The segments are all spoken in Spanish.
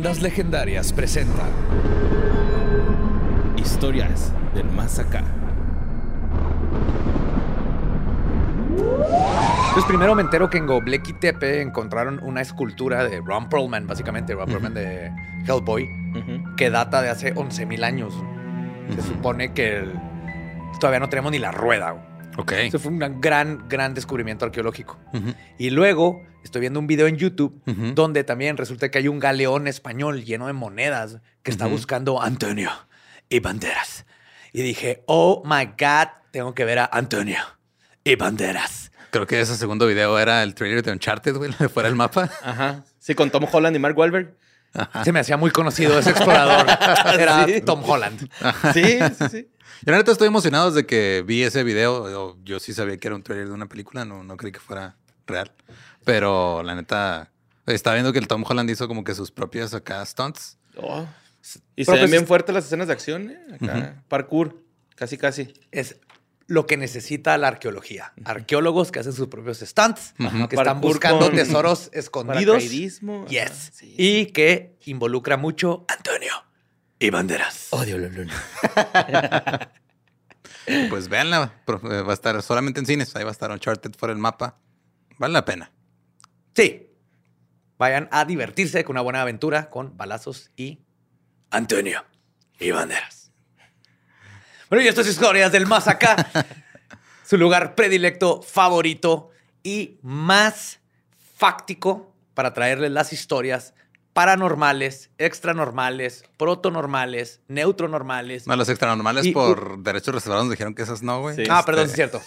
Leyendas Legendarias presenta Historias del Más Acá. Entonces primero me entero que en Göbekli Tepe encontraron una escultura de Ron Perlman, básicamente, Ron Perlman de Hellboy, que data de hace 11.000 años. Se supone que el- todavía no tenemos ni la rueda. Güey. Ok. Eso fue un gran, gran descubrimiento arqueológico. Y luego estoy viendo un video en YouTube Ujú. donde también resulta que hay un galeón español lleno de monedas que está Ujú. buscando a Antonio y Banderas. Y dije, oh my God, tengo que ver a Antonio y Banderas. Creo que ese segundo video era el trailer de Uncharted, güey, de fuera del mapa. Ajá. Sí, con Tom Holland y Mark Wahlberg. Se me hacía muy conocido ese explorador. Era Sí. Tom Holland. Sí, sí, sí. Yo la neta estoy emocionado desde que vi ese video. Yo, yo sí sabía que era un trailer de una película, no, no creí que fuera real. Pero la neta, estaba viendo que el Tom Holland hizo como que sus propias acá stunts. Oh. Y se Pero ven pues bien es- fuertes las escenas de acción, ¿eh? Acá, parkour, casi, casi. Es lo que necesita la arqueología. Arqueólogos que hacen sus propios stunts, que están Parkour buscando con tesoros escondidos. Yes. sí. Y que involucra mucho Antonio y Banderas. Odio la luna. Pues véanla, va a estar solamente en cines. Ahí va a estar Uncharted fuera del mapa. Vale la pena. Sí. Vayan a divertirse con una buena aventura con balazos y Antonio y Banderas. Bueno, y estas historias del más acá. su lugar predilecto, favorito y más fáctico para traerles las historias paranormales, extranormales, protonormales, neutronormales. No, los extranormales Y- por derechos reservados nos dijeron que esas no, güey. Sí. Ah, perdón, sí Este, es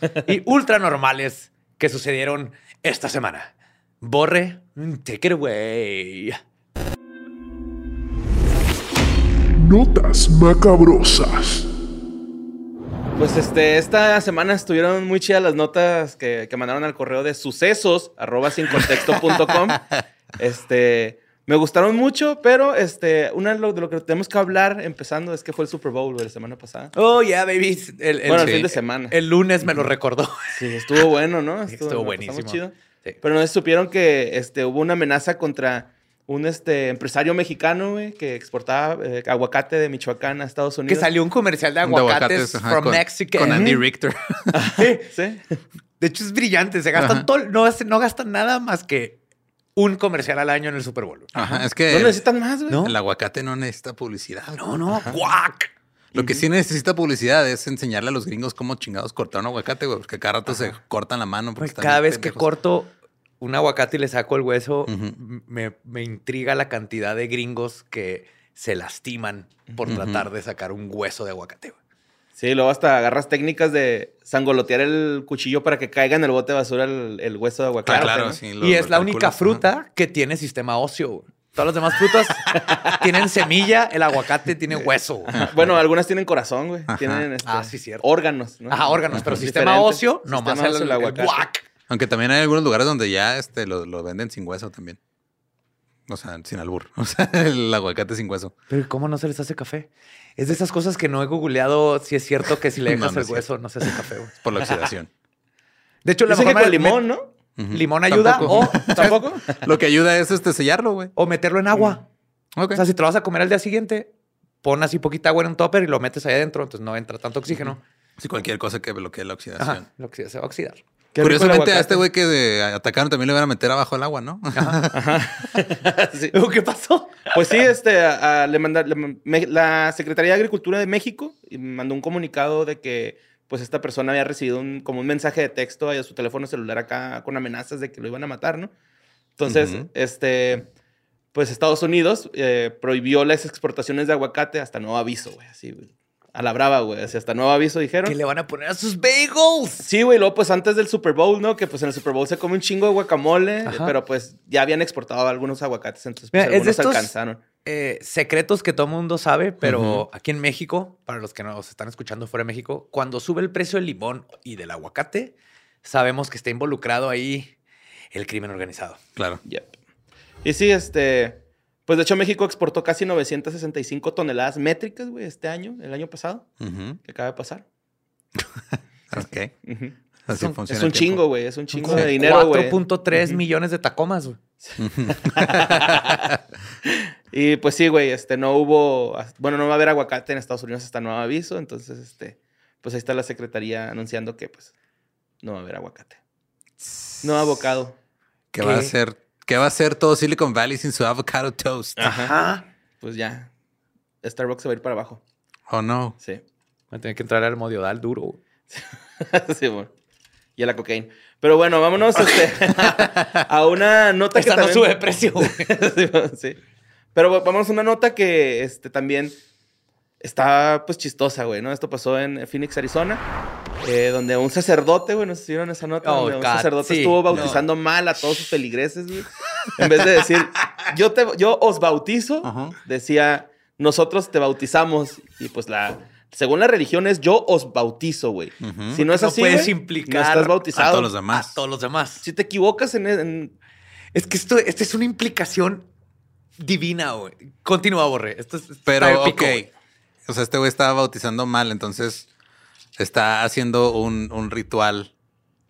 cierto. y ultranormales que sucedieron esta semana. Borre, take it away. Notas macabrosas. Pues este, esta semana estuvieron muy chidas las notas que, que mandaron al correo de sucesos arroba sin contexto.com. Este, me gustaron mucho, pero este, una de lo, de lo que tenemos que hablar empezando es que fue el Super Bowl de la semana pasada. Oh, yeah, baby. El, el- bueno, el sí. fin de semana. el lunes me lo recordó. Sí, estuvo bueno, ¿no? Estuvo la pasamos buenísimo. chido. Sí. Pero no supieron que este, hubo una amenaza contra un este, empresario mexicano, güey, que exportaba eh, aguacate de Michoacán a Estados Que Unidos. salió un comercial de de aguacates, ajá, from con, Mexico. Con Andy Richter. Sí. Sí. De hecho, es brillante. Se gastan Ajá. todo, no, hace- no gastan nada más que un comercial al año en el Super Bowl. Ajá, es que No necesitan más, güey. ¿No? el aguacate no necesita publicidad. No, no. ¡Guac! Lo que sí necesita publicidad es enseñarle a los gringos cómo chingados cortar un aguacate, güey, porque cada rato se cortan la mano. porque Güey, están Cada vez que corto un aguacate y le saco el hueso, me, me intriga la cantidad de gringos que se lastiman por tratar de sacar un hueso de aguacate. Sí, luego hasta agarras técnicas de sangolotear el cuchillo para que caiga en el bote de basura el, el hueso de aguacate. Claro, claro, ¿no? sí. lo- y es la única fruta que tiene sistema óseo. güey. Todas las demás frutas tienen semilla, el aguacate tiene hueso. Bueno, algunas tienen corazón, güey. Ajá. Tienen este, Ah, sí, cierto. órganos. ¿no? Ajá, órganos, pero sistema Diferente. óseo, nomás Sistema el, el aguacate. guac. Aunque también hay algunos lugares donde ya este, lo, lo venden sin hueso también. O sea, sin albur. O sea, el aguacate sin hueso. Pero ¿cómo no se les hace café? Es de esas cosas que no he googleado si es cierto que si le dejas no el es hueso no se hace café. güey. Por la oxidación. De hecho, la Dicen que forma con de- limón, ¿no? Limón ayuda Tampoco. o, ¿Tampoco? Lo que ayuda es este sellarlo, güey. o meterlo en agua. O sea, si te lo vas a comer al día siguiente, pon así poquita agua en un topper y lo metes ahí adentro, entonces no entra tanto oxígeno. Sí, cualquier cosa que bloquee la oxidación. Ajá, lo que se va a oxidar. Qué Curiosamente, a este güey que de- atacaron también le van a meter abajo el agua, ¿no? Sí. Luego, ¿Qué pasó? Pues sí, este, a- a- le manda- le- me- la Secretaría de Agricultura de México mandó un comunicado de que pues esta persona había recibido un, como un mensaje de texto a su teléfono celular acá con amenazas de que lo iban a matar, ¿no? Entonces, este, pues Estados Unidos eh, prohibió las exportaciones de aguacate hasta nuevo aviso, güey, así, güey. A la brava, güey. Así hasta nuevo aviso dijeron. ¿Qué le van a poner a sus bagels? Sí, güey, luego pues antes del Super Bowl, ¿no? Que pues en el Super Bowl se come un chingo de guacamole, Ajá. pero pues ya habían exportado algunos aguacates, entonces pues Mira, es de algunos estos- alcanzaron. Eh, secretos que todo mundo sabe, pero aquí en México, para los que nos están escuchando fuera de México, cuando sube el precio del limón y del aguacate, sabemos que está involucrado ahí el crimen organizado. Claro. Yep. Y sí, este, pues de hecho México exportó casi 965 toneladas métricas, güey, este año, el año pasado, Ujú. que acaba de pasar. Ok. Así un- funciona Es un el tiempo. chingo, güey, es un chingo de dinero, güey. 4.3 Ujú. millones de tacomas, güey. Y pues sí, güey, este, no hubo, bueno, no va a haber aguacate en Estados Unidos hasta nuevo aviso, entonces, este, pues ahí está la secretaría anunciando que, pues, no va a haber aguacate. No abocado. ¿Qué va a ¿Qué? ¿Qué va a hacer todo Silicon Valley sin su avocado toast? Ajá. Pues ya, Starbucks se va a ir para abajo. Oh no. Sí. Va a tener que entrar al modiodal duro. sí, bueno. Y a la cocaína. Pero bueno, vámonos este, a una nota Esta que no también... sube de precio, güey. sí, bueno, sí. Pero bueno, vamos a una nota que este, también está pues chistosa, güey, ¿no? Esto pasó en Phoenix, Arizona, eh, donde un sacerdote, güey, ¿no sé si vieron esa nota? Oh, donde un God, sacerdote sí, estuvo no. bautizando mal a todos sus feligreses, güey. En vez de decir, yo, te, yo os bautizo, decía, nosotros te bautizamos. Y pues la... Según la religión es yo os bautizo, güey. Si no es No así, puedes güey, implicar no estás bautizado. a todos los demás. A todos los demás. Si te equivocas en, en- Es que esto, esta es una implicación divina, güey. Continúa, Borre. Esto es, Pero, está ok. O sea, este güey estaba bautizando mal, entonces está haciendo un, un ritual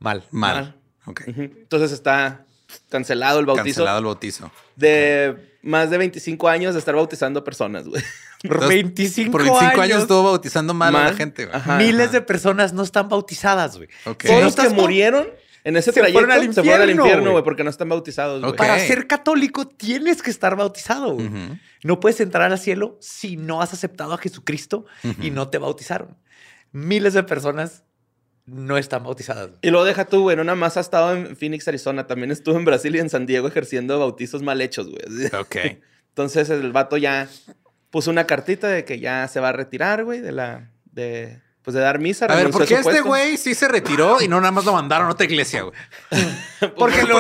Mal. mal. Mal. Entonces está cancelado el bautizo Cancelado el bautizo. de más de 25 años de estar bautizando personas, güey. Por Entonces, 25, Por 25 años, años, estuvo bautizando mal, a la gente, güey. Ajá. miles de personas no están bautizadas, güey. Ok. Todos los que murieron en ese Se trayecto fueron al se fueron al infierno, infierno, güey. porque no están bautizados. Para ser católico tienes que estar bautizado, güey. No puedes entrar al cielo si no has aceptado a Jesucristo y no te bautizaron. Miles de personas no están bautizadas. Y luego deja tú, güey, no nada más ha estado en Phoenix, Arizona, también estuvo en Brasil y en San Diego ejerciendo bautizos mal hechos, güey. Ok. Entonces el vato ya puso una cartita de que ya se va a retirar, güey, de la... De, pues de dar misa. A ver, ¿por qué este güey sí se retiró y no nada más lo mandaron a otra iglesia, güey? Porque, lo-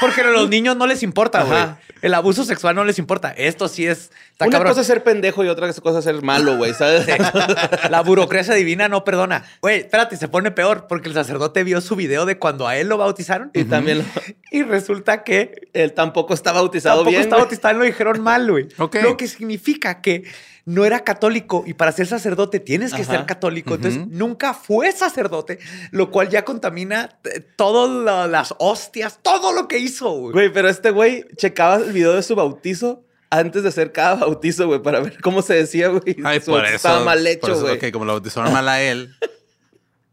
porque a los niños no les importa, güey. El abuso sexual no les importa. Esto sí es... está Una cabrón. cosa es ser pendejo y otra cosa es ser malo, güey, ¿sabes? La burocracia divina no perdona. Güey, espérate, se pone peor porque el sacerdote vio su video de cuando a él lo bautizaron y también lo- y resulta que él tampoco está bautizado tampoco bien. está güey. bautizado, lo dijeron mal, güey. Ok. Lo que significa que no era católico y para ser sacerdote tienes que Ajá. ser católico. Entonces nunca fue sacerdote, lo cual ya contamina todas las hostias, todo lo que hizo, güey. Güey, pero este güey checaba el video de su bautizo antes de hacer cada bautizo, güey, para ver cómo se decía, güey. Ay, por eso. Estaba mal hecho, güey. Ok, como lo bautizaron mal a él.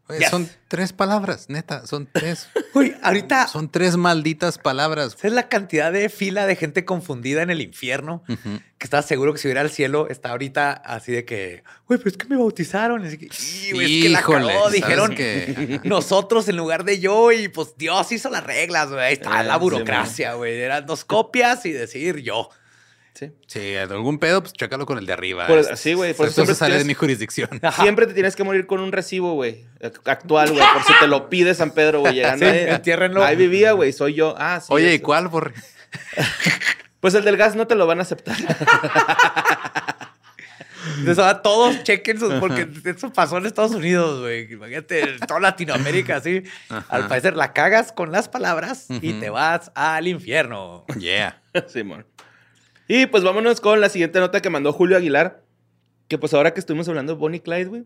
Yes. Son tres palabras, neta. Son tres. Güey, ahorita Son tres malditas palabras. ¿Sabes la cantidad de fila de gente confundida en el infierno? Que estaba seguro que si hubiera al cielo, está ahorita así de que, güey, pero es que me bautizaron. Y así que, "Y, güey, es que la Híjole, cagó". ¿sabes Dijeron qué? nosotros en lugar de yo y pues Dios hizo las reglas, güey. Ahí está Eh, la sí, burocracia, güey. Eran dos copias y decir yo. Sí. Sí, algún pedo, pues chécalo con el de arriba. Por- Es- sí, güey, por eso se siempre sale de mi jurisdicción. Siempre te tienes que morir con un recibo, güey. Actual, güey. Por si te lo pide San Pedro, güey. Llegando Sí, ahí. entiérrenlo. Ahí vivía, güey. Soy yo. Ah, sí. Oye, ¿y cuál, borre? Pues el del gas no te lo van a aceptar. Entonces ahora todos chequen sus, porque eso pasó en Estados Unidos, güey. Imagínate, toda Latinoamérica, así. Al parecer la cagas con las palabras y te vas al infierno. Yeah. Simón. Y pues vámonos con la siguiente nota que mandó Julio Aguilar. Que pues ahora que estuvimos hablando de Bonnie Clyde, güey.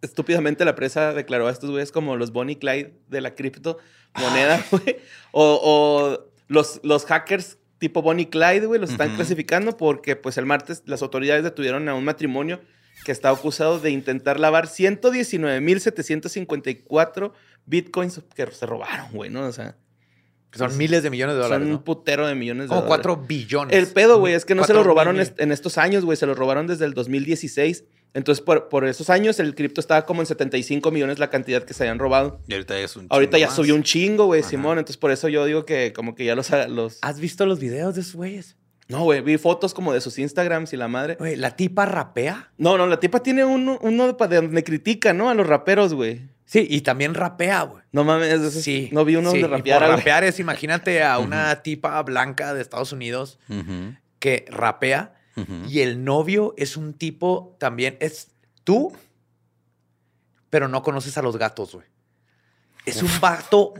Estúpidamente la presa declaró a estos güeyes como los Bonnie Clyde de la cripto moneda, güey. O, o los, los hackers tipo Bonnie Clyde, güey, los están clasificando porque pues el martes las autoridades detuvieron a un matrimonio que está acusado de intentar lavar 119.754 bitcoins que se robaron, güey, ¿no? O sea, Son miles de millones de dólares, son un putero de millones de Como dólares. cuatro billones. El pedo, güey, es que no se lo robaron en estos años, güey. Se lo robaron desde el 2016. Entonces, por, por esos años, el cripto estaba como en 75 millones la cantidad que se habían robado. Y ahorita ya es un Ahorita chingo ya más. subió un chingo, güey. Simón. Entonces, por eso yo digo que como que ya los... los... ¿Has visto los videos de esos güeyes? No, güey, vi fotos como de sus Instagrams y la madre. Güey, ¿la tipa rapea? No, no, la tipa tiene uno, uno de donde critica, ¿no? A los raperos, güey. Sí, y también rapea, güey. No mames, Sí. no vi uno sí, donde y rapeara, por güey. rapear es, imagínate a una tipa blanca de Estados Unidos que rapea y el novio es un tipo también, es tú, pero no conoces a los gatos, güey. Es un vato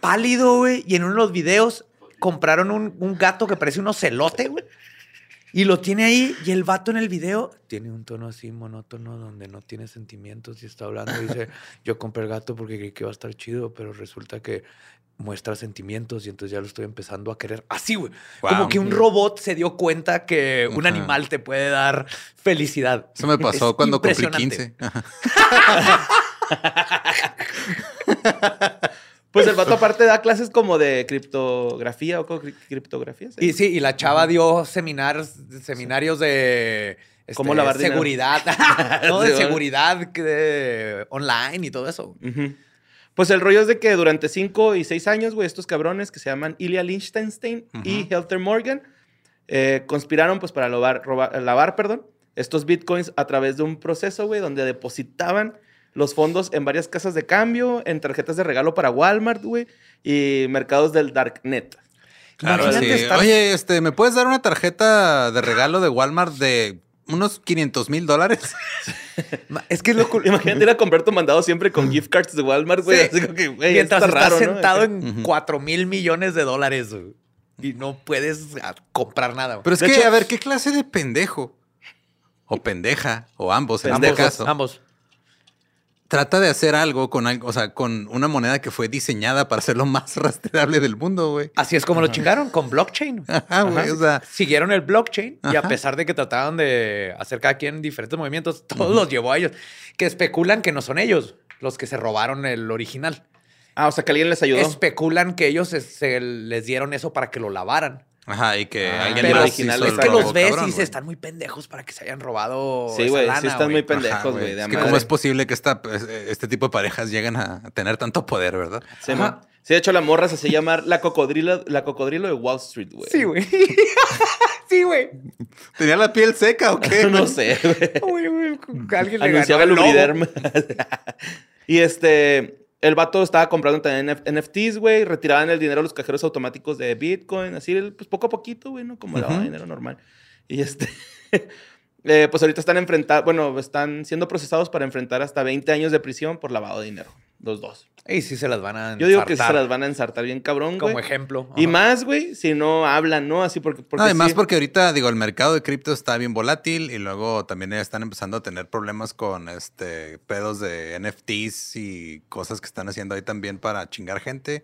pálido, güey, y en uno de los videos compraron un, un gato que parece un ocelote, güey. Y lo tiene ahí, y el vato en el video tiene un tono así monótono donde no tiene sentimientos y está hablando. Y dice: Yo compré el gato porque creí que iba a estar chido, pero resulta que muestra sentimientos y entonces ya lo estoy empezando a querer. Así, güey. Como que un robot se dio cuenta que un animal te puede dar felicidad. Eso me pasó Es cuando cumplí impresionante. 15. Pues el vato aparte da clases como de criptografía o cri- criptografía. ¿sí? Y sí, y la chava dio seminarios, seminarios de este, ¿Cómo lavar seguridad. no, de seguridad de- online y todo eso. Pues el rollo es de que durante 5 y 6 años, güey, estos cabrones que se llaman Ilya Lichtenstein y Helter Morgan eh, conspiraron pues para lavar, robar- lavar perdón, estos bitcoins a través de un proceso, güey, donde depositaban los fondos en varias casas de cambio, en tarjetas de regalo para Walmart, güey, y mercados del Darknet. Claro, Imagínate sí. estar- Oye, este, ¿me puedes dar una tarjeta de regalo de Walmart de unos 500 mil dólares? Es que es lo cool. Imagínate ir a comprar tu mandado siempre con gift cards de Walmart, güey. Sí. Así como que, güey, Mientras está estás raro, ¿no? sentado en Ujú. 4 mil millones de dólares güey, y no puedes comprar nada. güey. Pero es De que, hecho- a ver, ¿qué clase de pendejo? O pendeja, o ambos en este caso. Ambos. Trata de hacer algo con algo, o sea, con una moneda que fue diseñada para ser lo más rastreable del mundo, güey. Así es como lo chingaron con blockchain. Ajá, güey. O sea, Siguieron el blockchain y a pesar de que trataban de hacer cada quien diferentes movimientos, todos los llevó a ellos. Que especulan que no son ellos los que se robaron el original. Ah, o sea, que alguien les ayudó. Especulan que ellos se, se les dieron eso para que lo lavaran. Ajá, y que Ah, alguien más original hizo es que los ves cabrón, y dices, están muy pendejos para que se hayan robado. Sí, güey, sí están muy pendejos, güey. de Es que cómo es posible que esta, pues, este tipo de parejas lleguen a tener tanto poder, ¿verdad? Sí. Sí, de hecho, la morra se hacía llamar la cocodrilo, la cocodrilo de Wall Street, güey. Sí, güey. sí, güey. ¿Tenía la piel seca o qué? no sé, güey. Alguien le Anunciaba el. Lubriderm. y este, el vato estaba comprando también NF- NFTs, güey. Retiraban el dinero a los cajeros automáticos de Bitcoin. Así, pues poco a poquito, güey, ¿no? Como lavaba Ujú. dinero normal. Y este... eh, pues ahorita están enfrentados, bueno, están siendo procesados para enfrentar hasta 20 años de prisión por lavado de dinero. Los dos. Y sí se las van a Yo digo que sí se ensartar las van a ensartar bien cabrón, güey. Como ejemplo. Y más, güey, si no hablan, ¿no? Así porque... porque Además, sí. porque ahorita, digo, el mercado de cripto está bien volátil y luego también están empezando a tener problemas con este pedos de NFTs y cosas que están haciendo ahí también para chingar gente.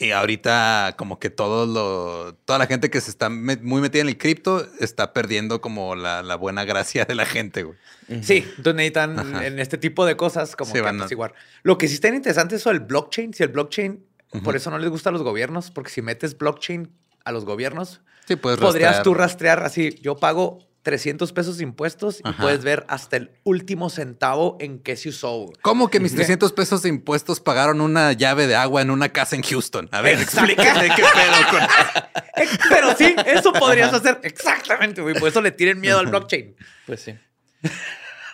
Y ahorita, como que todo lo, toda la gente que se está met- muy metida en el cripto está perdiendo como la, la buena gracia de la gente, güey. Sí, entonces necesitan Ajá. en este tipo de cosas como Sí, que van a- apaciguar. Lo que sí está interesante es eso del blockchain. Si el blockchain, por eso no les gusta a los gobiernos, porque si metes blockchain a los gobiernos, Sí, puedes podrías rastrear. tú rastrear así, yo pago 300 pesos de impuestos y puedes ver hasta el último centavo en qué se usó. ¿Cómo que mis 300 pesos de impuestos pagaron una llave de agua en una casa en Houston? A ver, explícame qué pedo con Eh, Pero sí, eso podrías hacer exactamente, güey. Por eso le tienen miedo al blockchain. Pues sí.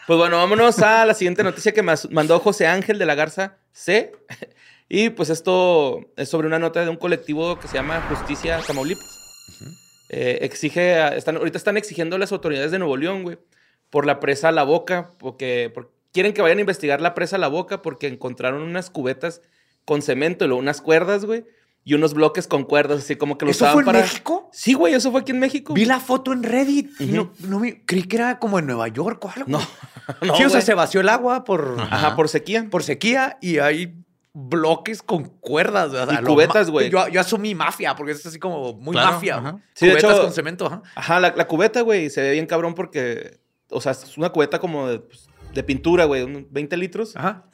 Pues bueno, vámonos a la siguiente noticia que mas- mandó José Ángel de la Garza C. Y pues esto es sobre una nota de un colectivo que se llama Justicia Tamaulipas. Eh, exige, a- están, ahorita están exigiendo a las autoridades de Nuevo León, güey, por la presa La Boca, porque, por- quieren que vayan a investigar la presa La Boca porque encontraron unas cubetas con cemento y luego unas cuerdas, güey, y unos bloques con cuerdas, así como que ¿Eso usaban fue en para... México? Sí, güey, eso fue aquí en México. Vi la foto en Reddit y no, no me- creí que era como en Nueva York o algo. No, no, sí, o sea, se vació el agua por, Ajá, por sequía. por sequía y hay bloques con cuerdas. o sea, Y cubetas, güey. Yo, yo asumí mafia porque es así como muy Claro, mafia. ajá. güey. Sí, de cubetas hecho- con cemento, ajá. Ajá, la, la cubeta, güey, se ve bien cabrón porque, o sea, es una cubeta como de, pues, de pintura, güey, unos 20 litros. Ajá.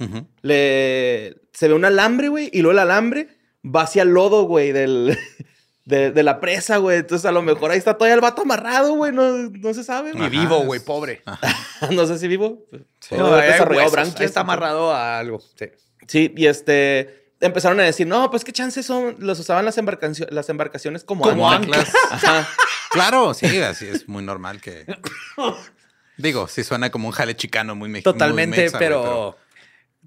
Le, se ve un alambre, güey, y luego el alambre va hacia el lodo, güey, del, de, de la presa, güey. Entonces, a lo mejor ahí está todavía el vato amarrado, güey, no, no se sabe. Ajá, vivo, güey, pobre. no sé si vivo. Sí. No, No, desarrollado huesos, está amarrado a algo. Sí. Sí, y este, empezaron a decir, no, pues qué chances son, los usaban las, embarcacio- las embarcaciones como, Como anclas. Ajá. Claro, sí, así es muy normal que. Digo, sí suena como un jale chicano muy mexicano. Totalmente, pero,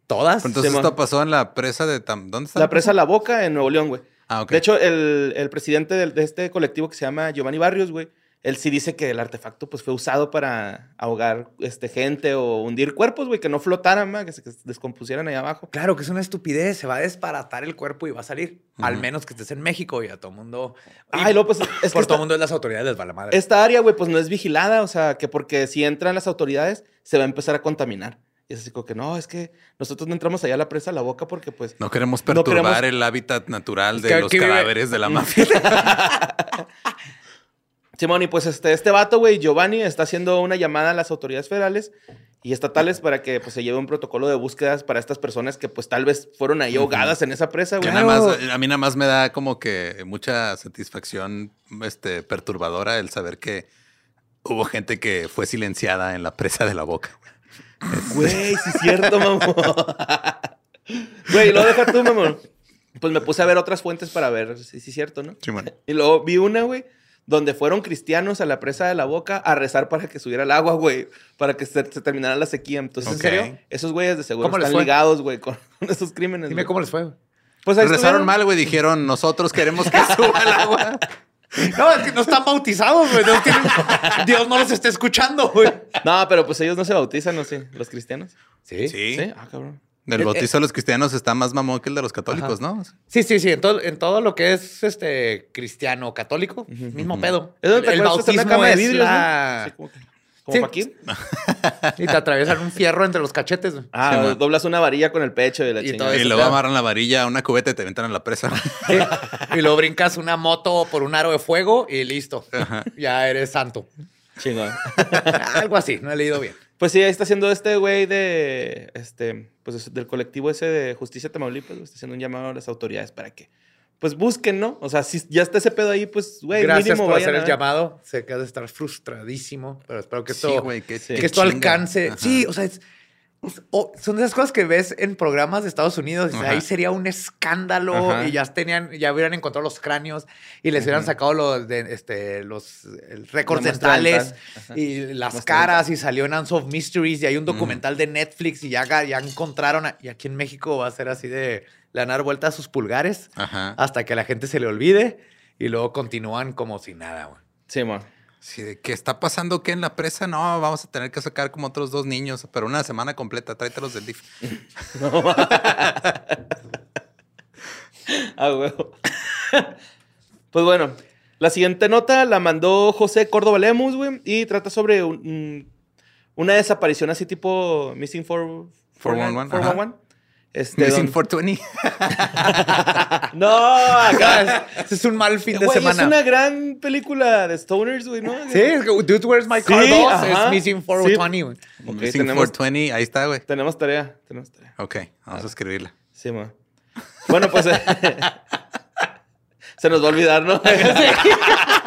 todas. Entonces, Sí, esto pasó en la presa de. Tam- ¿Dónde está? La presa La Boca en Nuevo León, güey. Ah, ok. De hecho, el, el presidente de, este colectivo que se llama Giovanni Barrios, güey, él sí dice que el artefacto pues fue usado para ahogar este, gente o hundir cuerpos, güey, que no flotaran, ma, que se que se descompusieran ahí abajo. Claro que es una estupidez. Se va a desbaratar el cuerpo y va a salir. Al menos que estés en México y a todo mundo. Ah, y luego, pues, es que por todo esta, mundo las autoridades les va la madre. esta área, güey, pues no es vigilada, o sea, que porque si entran las autoridades se va a empezar a contaminar. Y es así como que no, es que nosotros no entramos allá a la presa La Boca porque pues... No queremos No perturbar queremos- el hábitat natural de que los vive- cadáveres de la mafia. Simón, y pues este, este vato, güey, Giovanni, está haciendo una llamada a las autoridades federales y estatales para que pues, se lleve un protocolo de búsquedas para estas personas que pues tal vez fueron ahí ahogadas en esa presa, güey. nada más, a mí nada más me da como que mucha satisfacción este, perturbadora el saber que hubo gente que fue silenciada en la presa de la boca. Güey, sí es cierto, mamón. Güey, lo deja tú, mamón. Pues me puse a ver otras fuentes para ver si sí es cierto, ¿no? Simón. Y luego vi una, güey, donde fueron cristianos a la presa de la boca a rezar para que subiera el agua, güey, para que se, se terminara la sequía. Entonces, en serio, esos güeyes de seguro ¿Cómo les están ligados, güey, con, esos crímenes. Dime güey. cómo les fue. Pues ahí Rezaron estuvieron. mal, güey. Dijeron, nosotros queremos que suba el agua. No, es que no están bautizados, güey. No tienen- Dios no los está escuchando, güey. No, pero pues ellos no se bautizan, ¿no? Sí, los cristianos. Sí. Sí. Sí, ah, cabrón. El Eh, bautizo de los cristianos está más mamón que el de los católicos, ¿no? Sí, sí, sí. En todo, en todo lo que es este cristiano católico, mismo pedo. Es donde te el bautismo de es ¿no? la... Sí, como Sí. Paquín. Y te atraviesan un fierro entre los cachetes. Ah, Sí, doblas una varilla con el pecho y la Y todo Y luego amarran la varilla a una cubeta y te aventan en la presa. Sí. Y luego brincas una moto por un aro de fuego y listo. Ya eres santo. Chingón. Algo así, no he leído bien. Pues sí, ahí está haciendo este güey de, este, pues del colectivo ese de Justicia Tamaulipas, está haciendo un llamado a las autoridades para que, pues busquen, ¿no? O sea, si ya está ese pedo ahí, pues, güey, Gracias mínimo por vayan hacer a el llamado. Sé que has de estar frustradísimo, pero espero que esto, Sí, güey, Sí. que qué esto alcance. Ajá. Sí, o sea, es- son de esas cosas que ves en programas de Estados Unidos. Ajá. Ahí sería un escándalo Ajá. y ya tenían, ya hubieran encontrado los cráneos y les hubieran sacado los, de, este, los récords dentales y las caras y salió en Unsolved Mysteries y hay un documental de Netflix y ya, ya encontraron. a- y aquí en México va a ser así de le van a dar vuelta a sus pulgares Ajá. hasta que a la gente se le olvide y luego continúan como si nada, güey. Sí, man. Sí, de ¿qué está pasando qué en la presa? No, vamos a tener que sacar como otros dos niños, pero una semana completa, tráetelos del DIF. Ah, güey. pues bueno, la siguiente nota la mandó José Córdoba Lemus, güey, y trata sobre un- un- una desaparición así tipo Missing 4, 411, 411. Este, Missing don- 420. No, acá. Ese es un mal fin de Güey, semana. es una gran película de Stoners, güey, ¿no? Sí, es que Dude, Where's My Car Sí, 2 ajá. es Missing 420, güey. Ok, Missing tenemos, 420, ahí está, güey. tenemos tarea, tenemos tarea. Ok, vamos a escribirla. Sí, ma. Bueno, pues eh, se nos va a olvidar, ¿no?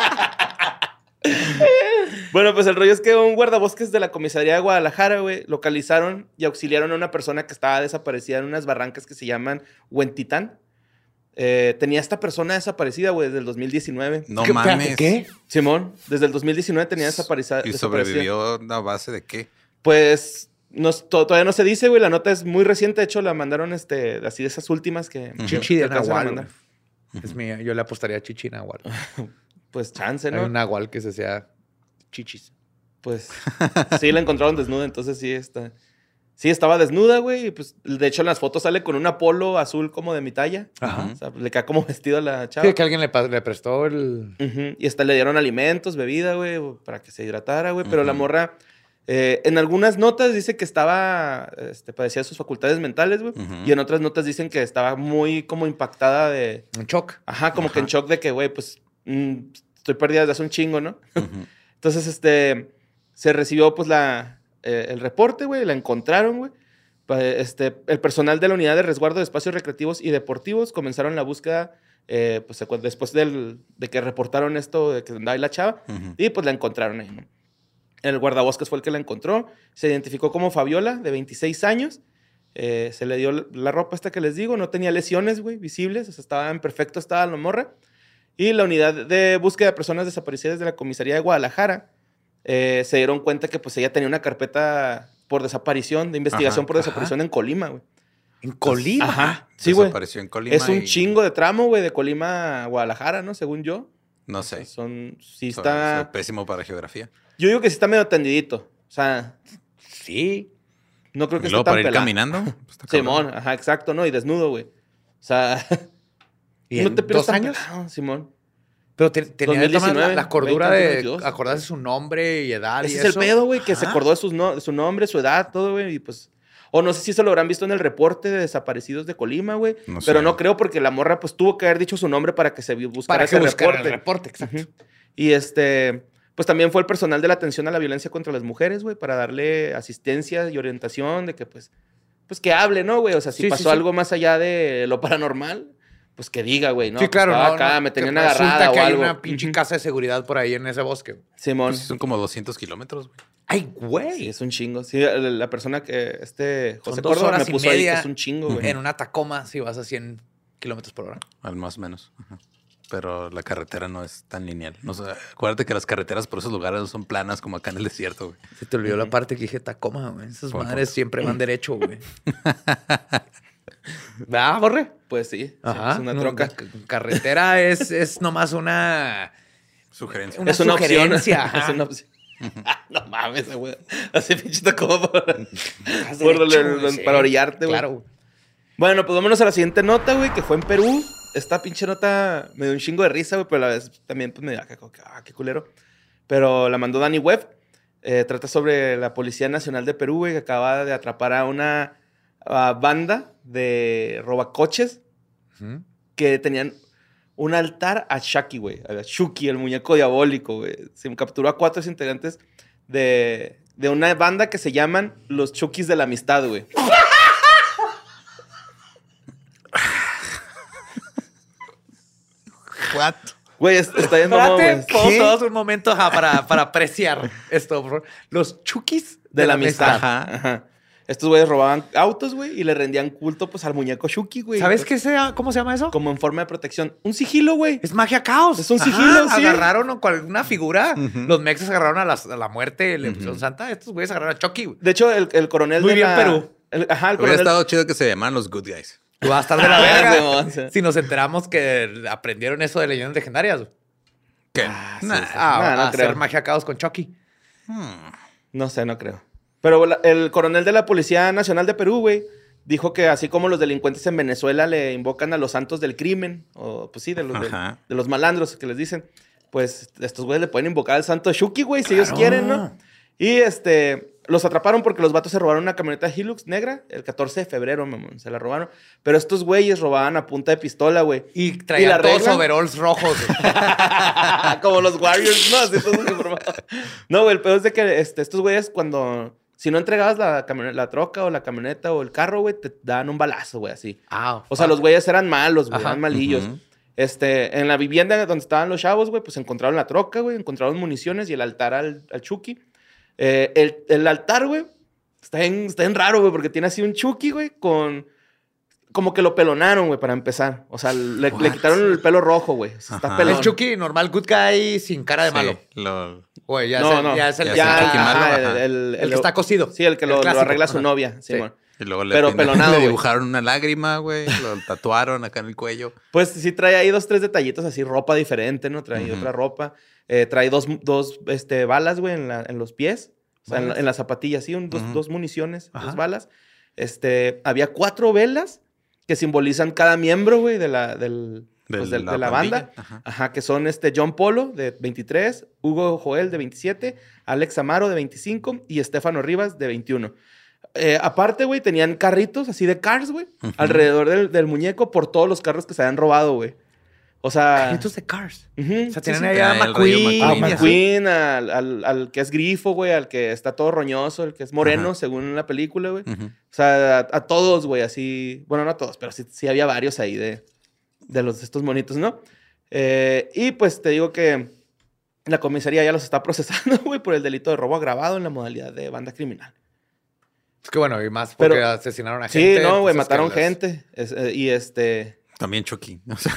bueno, pues el rollo es que un guardabosques de la comisaría de Guadalajara, güey, localizaron y auxiliaron a una persona que estaba desaparecida en unas barrancas que se llaman Huentitán. Eh, tenía esta persona desaparecida, güey, desde el 2019. No ¿Qué- mames. ¿Qué? Simón, desde el 2019 tenía desaparecida. ¿Y sobrevivió a base de qué? Pues no, todavía no se dice, güey. La nota es muy reciente. De hecho, la mandaron este, así de esas últimas que. Chichi de Nahual. Es mía. Yo le apostaría a Chichi Nahual. Pues chance, Hay ¿no? un Nahual que se sea chichis. Pues sí, la encontraron desnuda, entonces sí está. Sí, estaba desnuda, güey. y, Pues de hecho en las fotos sale con un polo azul como de mi talla. Ajá. O sea, le queda como vestido a la chava. Sí, que alguien le, prestó el... Y hasta le dieron alimentos, bebida, güey, para que se hidratara, güey. Pero la morra, eh, en algunas notas dice que estaba, este, padecía de sus facultades mentales, güey. Y en otras notas dicen que estaba muy como impactada de, Un shock. ajá, como que en shock de que, güey, pues mm, estoy perdida desde hace un chingo, ¿no? Entonces, este, se recibió pues la, eh, el reporte, güey, la encontraron, güey. Este, el personal de la unidad de resguardo de espacios recreativos y deportivos comenzaron la búsqueda eh, pues, después del, de que reportaron esto de que andaba ahí la chava y pues la encontraron ahí, ¿no? El guardabosques fue el que la encontró. Se identificó como Fabiola, de 26 años. Eh, se le dio la ropa esta que les digo, no tenía lesiones, güey, visibles, o sea, estaba en perfecto estado la morra. Y la unidad de búsqueda de personas desaparecidas de la comisaría de Guadalajara eh, se dieron cuenta que pues ella tenía una carpeta por desaparición, de investigación Ajá, por desaparición en Colima, güey. En Colima. Ajá, sí, güey. Desapareció en Colima. Es un y- chingo de tramo, güey, de Colima a Guadalajara, ¿no? Según yo. No sé. Son, sí está... pésimo para geografía. Yo digo que sí está medio tendidito. O sea, Sí. no creo que Y esté tan para ir pelado. caminando. pues. Simón, ajá, exacto, ¿no? Y desnudo, güey. O sea, ¿Y en pierdes dos años? pelado, Simón. Pero te- tenía de todas maneras 2019, la, la cordura 20, de 22. acordarse su nombre y edad Ese y es el pedo, güey, que se acordó de, sus no- de su nombre, su edad, todo, güey, y pues... O no sé si se lo habrán visto en el reporte de desaparecidos de Colima, güey. No pero sé. no creo porque la morra pues tuvo que haber dicho su nombre para que se buscara Para ese que buscara reporte. el reporte, exacto. Y este, pues también fue el personal de la atención a la violencia contra las mujeres, güey, para darle asistencia y orientación de que, pues, pues que hable, ¿no, güey? O sea, si Sí, sí, pasó sí. algo más allá de lo paranormal, pues que diga, güey, ¿no? sí, claro. No, acá, no, me tenían resulta agarrada que o hay algo. una pinche casa de seguridad por ahí en ese bosque. Simón. Pues son como 200 kilómetros, güey. Ay, güey. Sí, es un chingo. Sí, la persona que, este, Son José dos Córdoba me puso ahí que es un chingo, güey. En una Tacoma, si vas a 100 kilómetros por hora. Al más o menos. Ajá. Pero la carretera no es tan lineal. No sé, acuérdate que las carreteras por esos lugares no son planas como acá en el desierto, güey. Se te olvidó la parte que dije Tacoma, güey. Esas madres siempre van derecho, güey. ¿Verdad, Borre? Pues sí, Ajá. es una no, troca. ca- Carretera es, es nomás una... Sugerencia. Una es una opción. sugerencia, es ajá. una opción. no mames, güey. Hace pinche como sí. para orillarte, güey. Claro. güey. Bueno, pues vámonos a la siguiente nota, güey, que fue en Perú. Esta pinche nota me dio un chingo de risa, güey, pero a la vez también pues, me dio, ah, qué- ah, qué culero. Pero la mandó Dani Webb. Eh, trata sobre la Policía Nacional de Perú, güey, que acaba de atrapar a una ah, banda de robacoches que tenían un altar a Shaki, güey. A Shuki, el muñeco diabólico, güey. Se capturó a cuatro integrantes de, de una banda que se llaman los Chukis de la Amistad, güey. What? Güey, es- está pon todos un momento ajá, para, para apreciar esto. Los chukis De la amistad. Ajá. Ajá. Estos güeyes robaban autos, güey, y le rendían culto, pues, al muñeco Shuki, güey. ¿Sabes qué sea, cómo se llama eso? Como en forma de protección. Un sigilo, güey. Es magia caos. Es un sigilo, sí. Agarraron una figura. Los mexas agarraron a, las- a la muerte, le pusieron santa. Estos güeyes agarraron a Chucky. güey. De hecho, el, el coronel Muy de bien, la- Perú. el- ajá, el Hubiera coronel... estado chido que se llamaran los good guys. Y va a estar de la Ah, verga. Si nos enteramos que aprendieron eso de leyendas legendarias. güey. ¿Qué? Ah, sí, Nah. sí. Ah, Nah, no a hacer creo. magia caos con Chucky. No sé, no creo. Pero el coronel de la Policía Nacional de Perú, güey, dijo que así como los delincuentes en Venezuela le invocan a los santos del crimen, o pues sí, de los, de, los malandros que les dicen, pues estos güeyes le pueden invocar al santo Shuki, güey, si ellos quieren, ¿no? Y este, los atraparon porque los vatos se robaron una camioneta Hilux negra el 14 de febrero, mamón, se la robaron. Pero estos güeyes robaban a punta de pistola, güey. Y traían la todos overalls rojos. güey. Como los Warriors, ¿no? Así todos. No, güey, el peor es de que este, estos güeyes cuando... Si no entregabas la, la troca o la camioneta o el carro, güey, te daban un balazo, güey, así. ah, O sea, los güeyes eran malos, güey, eran malillos. Este, en la vivienda donde estaban los chavos, güey, pues encontraron la troca, güey, encontraron municiones y el altar al, al Chucky. Eh, el, el altar, güey, está bien, está bien raro, güey, porque tiene así un Chucky, güey, con... Como que lo pelonaron, güey, para empezar. O sea, le, le quitaron el pelo rojo, güey. O sea, está pelón. El Chucky, normal good guy, sin cara de Sí, malo. lo- Güey, ya, no, es el, no. ya es el, Ya que es Ya, el está- Chucky malo, ajá, ajá. el que está cosido. Sí, el que lo, El lo clásico, arregla su ajá. novia, Sí. Simón. y luego le, Pero pelonado, le dibujaron una lágrima, güey. Lo tatuaron acá en el cuello. Pues sí trae ahí dos, tres detallitos así, ropa diferente, ¿no? Trae otra ropa. Eh, trae dos, dos este, balas, güey, en, la- en los pies. O sea, en, la- en las zapatillas, sí, un- dos, dos municiones, Ajá. dos balas. Este, había cuatro velas que simbolizan cada miembro, güey, de la, del, De pues, de, la de la banda. Ajá. Ajá, que son este John Polo, de 23, Hugo Joel, de 27, Alex Amaro, de 25, y Estefano Rivas, de 21. Eh, aparte, güey, tenían carritos así de cars, güey, alrededor del, del muñeco por todos los carros que se habían robado, güey. O sea... Carritos de Cars. O sea, sí, tienen sí. ahí a Ah, rollo McQueen. A McQueen, al, al- al que es grifo, güey, al que está todo roñoso, el que es moreno, Ajá. según la película, güey. O sea, a, a todos, güey, así. Bueno, no a todos, pero sí, sí había varios ahí de, de los de estos monitos, ¿no? Eh, y pues te digo que la comisaría ya los está procesando, güey, por el delito de robo agravado en la modalidad de banda criminal. Es que bueno, y más porque Pero- asesinaron a Sí, gente. no, güey, mataron las- gente. Es- eh, y este. También Chucky. O sea,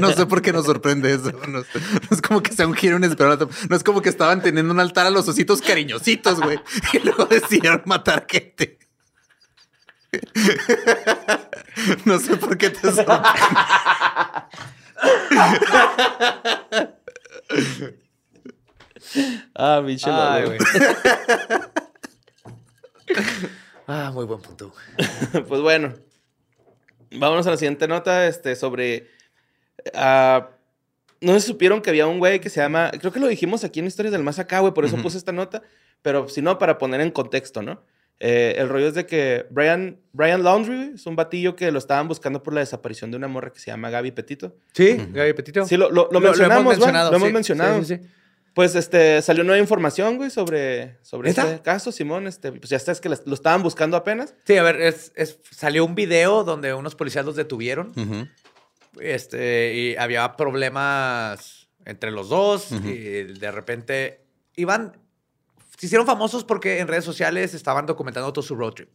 no sé por qué nos sorprende eso. No, es- no es como que sea un giro inesperado. No es como que estaban teniendo un altar a los ositos cariñositos, güey. Y luego decidieron matar gente. No sé por qué te sorprende. Ah. Ay, loco. güey. ah, muy buen punto. pues bueno. Vámonos a la siguiente nota. Este, sobre. ah, no si supieron que había un güey que se llama. Creo que lo dijimos aquí en Historias del Más Acá, güey. Por eso puse esta nota. Pero si no, para poner en contexto, ¿no? Eh, el rollo es de que Brian, Brian Laundry es un batillo que lo estaban buscando por la desaparición de una morra que se llama Gaby Petito. Sí, Gaby Petito. Sí, lo, lo- lo mencionamos, ¿va? Lo hemos sí, mencionado. sí, sí, sí. Pues este, salió nueva información, güey, sobre, sobre este caso, Simón. Este, pues ya está, es que lo estaban buscando apenas. Sí, a ver, es, es- salió un video donde unos policías los detuvieron. Este, y había problemas entre los dos. Y de repente iban. Se hicieron famosos porque en redes sociales estaban documentando todo su road trip.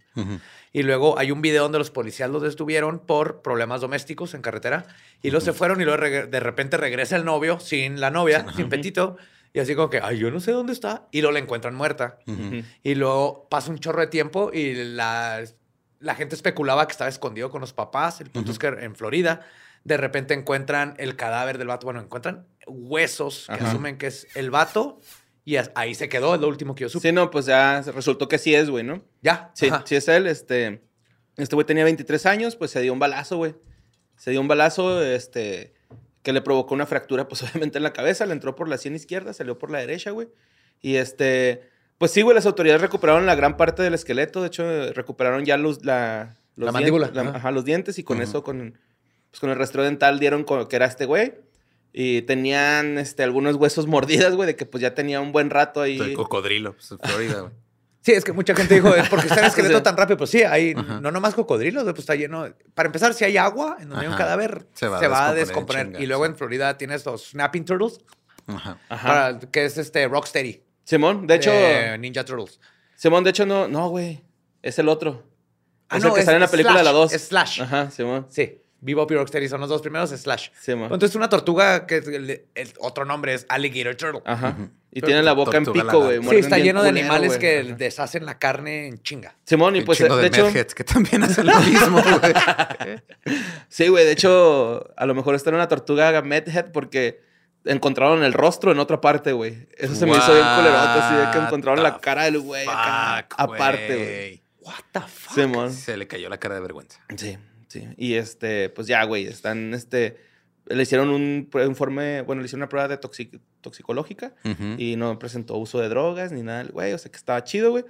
Y luego hay un video donde los policías los detuvieron por problemas domésticos en carretera. Y luego se fueron y luego de repente regresa el novio sin la novia, sin Petito. Y así como que, ay, yo no sé dónde está. Y luego la encuentran muerta. Y luego pasa un chorro de tiempo y la, la gente especulaba que estaba escondido con los papás. El punto es que en Florida de repente encuentran el cadáver del vato. Bueno, encuentran huesos que Ajá. asumen que es el vato. Y ahí se quedó, es lo último que yo supe. Sí, no, pues ya resultó que sí es, güey, ¿no? Ya. Sí, ajá. sí es él. Este, este güey tenía 23 años, pues se dio un balazo, güey. Se dio un balazo, este, que le provocó una fractura, pues obviamente en la cabeza. Le entró por la sien izquierda, salió por la derecha, güey. Y este, pues sí, güey, las autoridades recuperaron la gran parte del esqueleto. De hecho, recuperaron ya los, la, los La mandíbula, la- ajá. los dientes. Y con eso, con, pues, con el rastro dental, dieron con- que era este güey. Y tenían este, algunos huesos mordidas, güey, de que pues ya tenía un buen rato ahí. El cocodrilo. Pues, en Florida, güey. Sí, es que mucha gente dijo, es porque está el esqueleto Sí. tan rápido. Pues sí, hay Ajá. no nomás cocodrilos, pues está lleno. Para empezar, si hay agua en donde hay un cadáver, Se se va va, a descomponer en descomponer. chinga, y luego sí. en Florida tienes los snapping turtles, Ajá. Para- que es este Rocksteady. Simón, de hecho, de Ninja Turtles. Simón, de hecho, no, no, güey. Es el otro. Ah, es el no, que es sale en la película de la Slash, 2. es Slash. Ajá, Simón. Sí, Bebop y Rocksteady son los dos primeros, Slash. Simón. Entonces una tortuga que el, el otro nombre es Alligator Turtle. Ajá. Y Pero tiene la boca en pico, güey. Sí, está lleno de animales que Ajá. deshacen la carne en chinga. Simón, y pues, de, de, hecho, que también hacen lo mismo, güey. sí, güey, de hecho, a lo mejor está en una tortuga Medhead porque encontraron el rostro en otra parte, güey. Eso se me hizo bien culerote, así de que encontraron la cara del güey aparte, güey. What the fuck? Simón. Se le cayó la cara de vergüenza. Sí, sí. Y este, pues ya, güey, están, este, le hicieron un informe, bueno, le hicieron una prueba de toxic- toxicológica Ujú. y no presentó uso de drogas ni nada, güey, o sea que estaba chido, güey.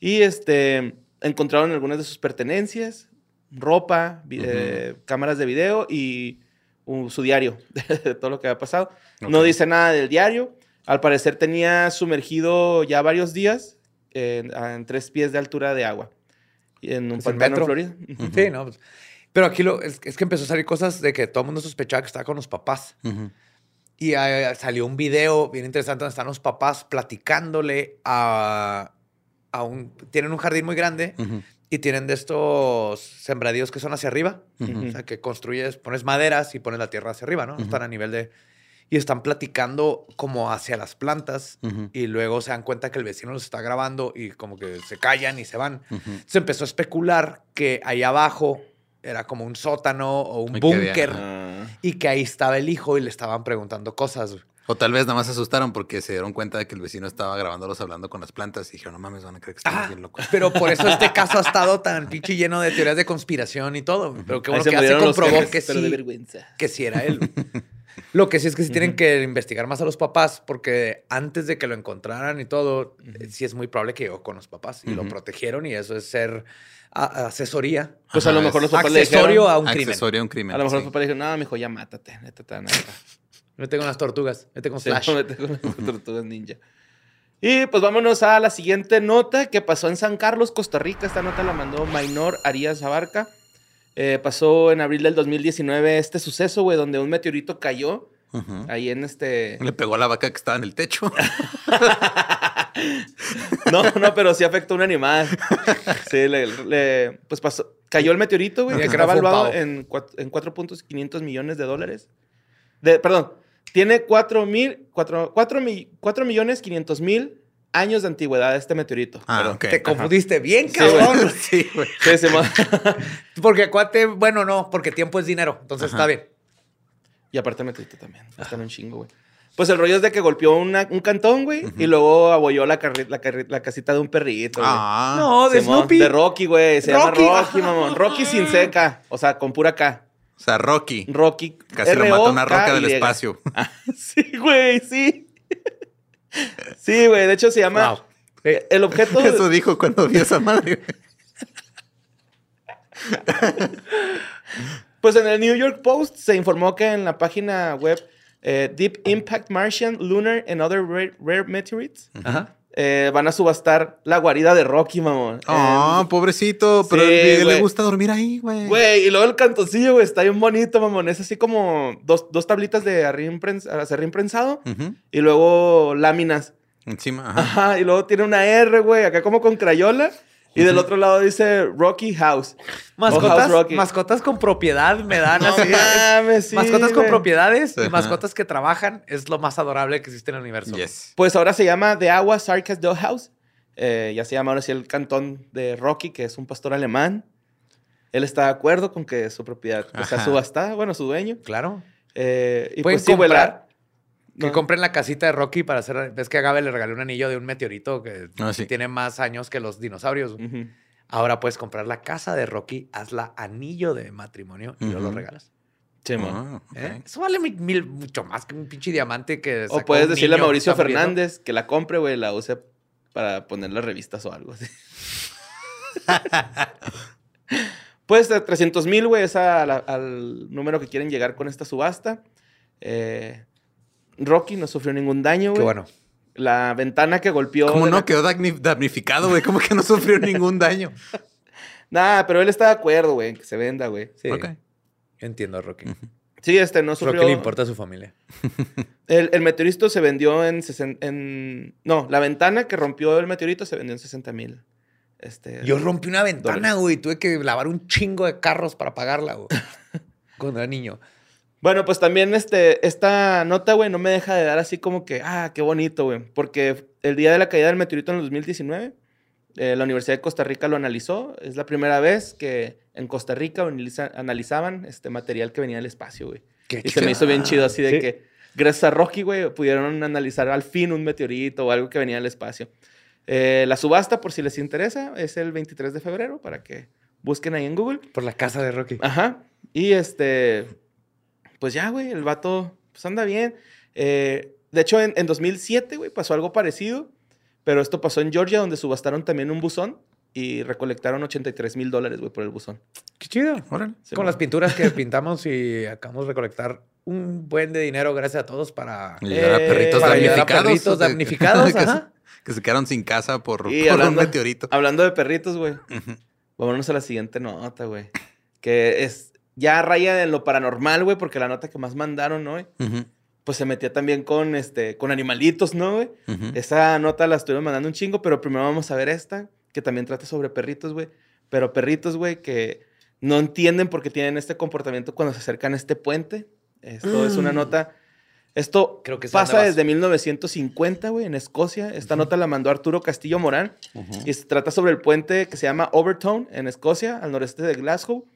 Y este, encontraron algunas de sus pertenencias, ropa, vi- Ujú. eh, cámaras de video y uh, su diario de todo lo que había pasado. No Ok. dice nada del diario. Al parecer tenía sumergido ya varios días en, en tres pies de altura de agua. En un Pues pantano en. Florida. Ujú. Sí, no. Pero aquí lo, es, es que empezó a salir cosas de que todo el mundo sospechaba que estaba con los papás. Y eh, salió un video bien interesante donde están los papás platicándole a, a un... Tienen un jardín muy grande y tienen de estos sembradíos que son hacia arriba. Ujú. O sea, que construyes, pones maderas y pones la tierra hacia arriba, ¿no? Están a nivel de... Y están platicando como hacia las plantas y luego se dan cuenta que el vecino los está grabando y como que se callan y se van. Se empezó a especular que ahí abajo era como un sótano o un búnker y que ahí estaba el hijo y le estaban preguntando cosas. güey. O tal vez nada más se asustaron porque se dieron cuenta de que el vecino estaba grabándolos hablando con las plantas y dijeron, no mames, van a creer que estamos Ah, bien locos. pero por eso este caso ha estado tan pinche lleno de teorías de conspiración y todo. güey. Pero qué bueno se que ya se comprobó que de sí, vergüenza. que sí era él. Lo que sí es que sí tienen que investigar más a los papás porque antes de que lo encontraran y todo, sí es muy probable que llegó con los papás y lo protegieron y eso es ser a- asesoría. Pues a lo mejor los papás le Accesorio dijeron... a un crimen. Accesorio a un crimen. A lo mejor sí. los papás le dijeron, no, mijo, ya mátate. Neta, te van a matar". Me tengo unas tortugas, me tengo Sí, Flash. vete con las tortugas ninja. Y pues vámonos a la siguiente nota que pasó en San Carlos, Costa Rica. Esta nota la mandó Mainor Arias Abarca. Eh, pasó en abril del 2019 este suceso, güey, donde un meteorito cayó ahí en este... Le pegó a la vaca que estaba en el techo. No, no, pero sí afectó a un animal. Sí, le, le- pues pasó, cayó el meteorito, güey, que que está valuado en, en 4.500 millones de dólares. De, perdón, tiene 4 mil, 4, 4, mi- 4 millones 500 mil años de antigüedad este meteorito. Ah, Pero- ok. Te confundiste bien, Sí, güey. cabrón. Sí, güey. Sí, sí, porque cuate, bueno, no, porque tiempo es dinero. Entonces Ajá. está bien. Y aparte el meteorito también. Están un chingo, güey. Pues el rollo es de que golpeó una- un cantón, güey, y luego abolló la, carri- la, carri- la casita de un perrito. güey. Ah. No, de Simón, Snoopy. De Rocky, güey. Se Rocky. llama Rocky, mamón. Rocky sin seca. O sea, con pura K. O sea, Rocky. Rocky. Casi lo mata una roca del espacio. Sí, güey, sí. Sí, güey. De hecho, se llama. Wow. El objeto. Eso dijo cuando vio esa madre. Pues en el New York Post se informó que en la página web eh, Deep Impact Martian, Lunar and Other Rare, Rare Meteorites Ajá. eh, van a subastar la guarida de Rocky, mamón. Ah, En- pobrecito. Pero Sí, le gusta dormir ahí, güey. Güey, y luego el cantoncillo, güey, está bien bonito, mamón. Es así como dos, dos tablitas de prens- acerrín prensado Ujú. y luego láminas. Encima, ajá. Ajá, y luego tiene una R, güey, acá como con crayola. Y del otro lado dice Rocky House. O Mascotas, House Rocky. mascotas con propiedad me dan No así. mames, sí, mascotas con propiedades y mascotas que trabajan es lo más adorable que existe en el universo. Yes. Pues ahora se llama The Agua Sarkas House. Eh, ya se llama ahora sí el cantón de Rocky, que es un pastor alemán. Él está de acuerdo con que su propiedad pues, sea subastada, bueno, su dueño. Claro. Eh, y pues sí, güey, la- comprar. Que No. compren la casita de Rocky para hacer. Ves que a Gabe le regalé un anillo de un meteorito que Ah, sí. tiene más años que los dinosaurios. Ahora puedes comprar la casa de Rocky, hazla anillo de matrimonio y luego lo regalas. Sí, man. Ah. ¿Eh? Eso vale mi- mil, mucho más que un pinche diamante que. O puedes un decirle a Mauricio que. Fernández que la compre, güey, la use para poner las revistas o algo así. pues de 300 mil, güey, es al número que quieren llegar con esta subasta. Eh, Rocky no sufrió ningún daño, Qué güey. bueno. La ventana que golpeó. ¿Cómo no? la- Quedó damni- damnificado, güey. ¿Cómo que no sufrió ningún daño? Nah, pero él está de acuerdo, güey, en que se venda, güey. Sí. Ok. Yo entiendo a Rocky. Sí, este no sufrió. Rocky le importa a su familia. El, el meteorito se vendió en, sesen- en. No, la ventana que rompió el meteorito se vendió en 60 mil. Este, Yo rompí una ventana, Dólares. güey. Tuve que lavar un chingo de carros para pagarla, güey. Cuando era niño. Bueno, pues también este, esta nota, güey, no me deja de dar así como que, ah, qué bonito, güey. Porque el día de la caída del meteorito en el 2019, eh, la Universidad de Costa Rica lo analizó. Es la primera vez que en Costa Rica analiza- analizaban este material que venía del espacio, güey. Qué Y se me hizo bien chido así de Sí. que, gracias a Rocky, güey, pudieron analizar al fin un meteorito o algo que venía del espacio. Eh, la subasta, por si les interesa, es el 23 de febrero para que busquen ahí en Google. Por la casa de Rocky. Ajá. Y este, pues ya, güey, el vato, pues anda bien. Eh, de hecho, en, en 2007, güey, pasó algo parecido, pero esto pasó en Georgia, donde subastaron también un buzón y recolectaron 83 mil dólares, güey, por el buzón. Qué chido. Órale. Sí, Con man. las pinturas que pintamos y acabamos de recolectar un buen de dinero, gracias a todos, para, ayudar a Eh, perritos para ayudar a damnificados. perritos damnificados. que, se, ajá. que se quedaron sin casa por, Y por hablando- un meteorito. Hablando de perritos, güey, Ujú. vámonos a la siguiente nota, güey. Que es ya raya en lo paranormal, güey, porque la nota que más mandaron, ¿no? güey? Pues se metía también con, este, con animalitos, ¿no, güey? Esa nota la estuvieron mandando un chingo, pero primero vamos a ver esta, que también trata sobre perritos, güey. Pero perritos, güey, que no entienden por qué tienen este comportamiento cuando se acercan a este puente. Esto es una nota. Esto Creo que pasa desde 1950, güey, en Escocia. Esta nota la mandó Arturo Castillo Morán. Y se trata sobre el puente que se llama Overtone, en Escocia, al noreste de Glasgow.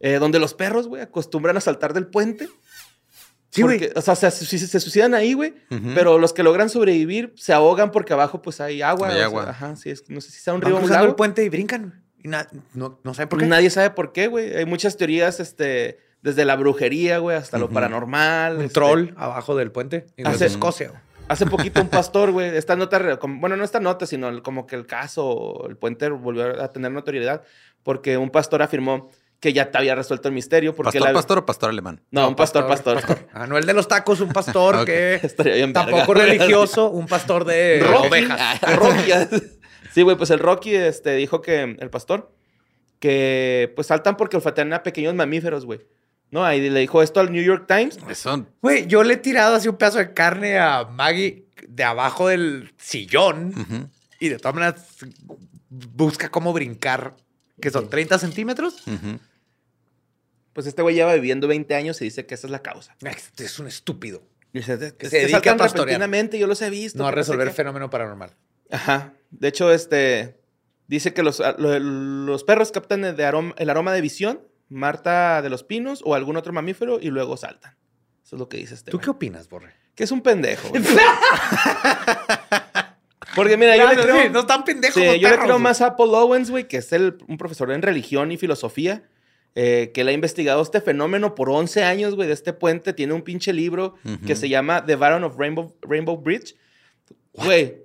Eh, donde los perros, güey, acostumbran a saltar del puente. Sí, güey. Porque, O sea, se, se, se suicidan ahí, güey. Pero los que logran sobrevivir se ahogan porque abajo pues hay agua. Hay sea, agua. ajá, sí, es, no sé si sea un río o un el puente y brincan. Y na- no, no saben por qué. Nadie sabe por qué, güey. Hay muchas teorías, este, desde la brujería, güey, hasta lo paranormal. Un este. troll abajo del puente. Y Hace- Escocia. Hace poquito un pastor, güey, esta nota, bueno, no esta nota, sino como que el caso, el puente volvió a tener notoriedad porque un pastor afirmó que ya te había resuelto el misterio. Porque ¿Pastor, la- pastor o pastor alemán? No, un pastor, pastor. Ah, no el de los tacos, un pastor que Estaría bien verga, tampoco religioso, un pastor de Rocky. ovejas. Ah, Rocky. sí, güey, pues el Rocky este, dijo que, el pastor, que pues saltan porque olfatean a pequeños mamíferos, güey. ¿No? Ahí le dijo esto al New York Times. Eso. Güey, yo le he tirado así un pedazo de carne a Maggie de abajo del sillón y de todas maneras busca cómo brincar, que son 30 centímetros. Pues este güey lleva viviendo 20 años y dice que esa es la causa. Es es un estúpido. Dice, es Que que se dedica a repentinamente, yo los he visto. No a sé resolver fenómeno paranormal. Ajá. De hecho, este dice que los, lo- los perros captan el, de aroma- el aroma de visión, Marta de los pinos o algún otro mamífero y luego saltan. Eso es lo que dice este. ¿Tú qué opinas, Borre? Que es un pendejo. Porque mira, yo le Claro, creo, sí, no están pendejos. sí, los yo le creo güey. más a Paul Owens, güey, que es el, un profesor en religión y filosofía, eh, que él ha investigado este fenómeno por 11 años, güey, de este puente. Tiene un pinche libro que se llama The Baron of Rainbow, Rainbow Bridge. Güey,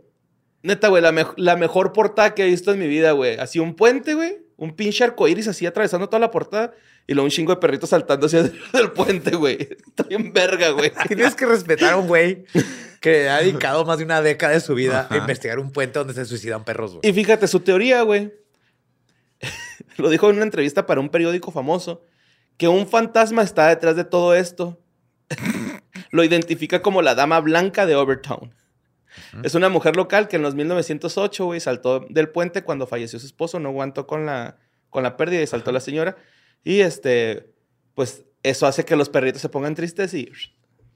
neta, güey, la, mej- la mejor portada que he visto en mi vida, güey. Así un puente, güey, un pinche arcoíris así atravesando toda la portada y luego un chingo de perritos saltando hacia del puente, güey. Está bien verga, güey. Tienes que respetar a un güey que ha dedicado más de una década de su vida a investigar un puente donde se suicidan perros, güey. Y fíjate, su teoría, güey, lo dijo en una entrevista para un periódico famoso, que un fantasma está detrás de todo esto. lo identifica como la dama blanca de Overtown. Es una mujer local que en los 1908, güey, saltó del puente cuando falleció su esposo, no aguantó con la, con la pérdida y saltó la señora. Y este, pues eso hace que los perritos se pongan tristes y...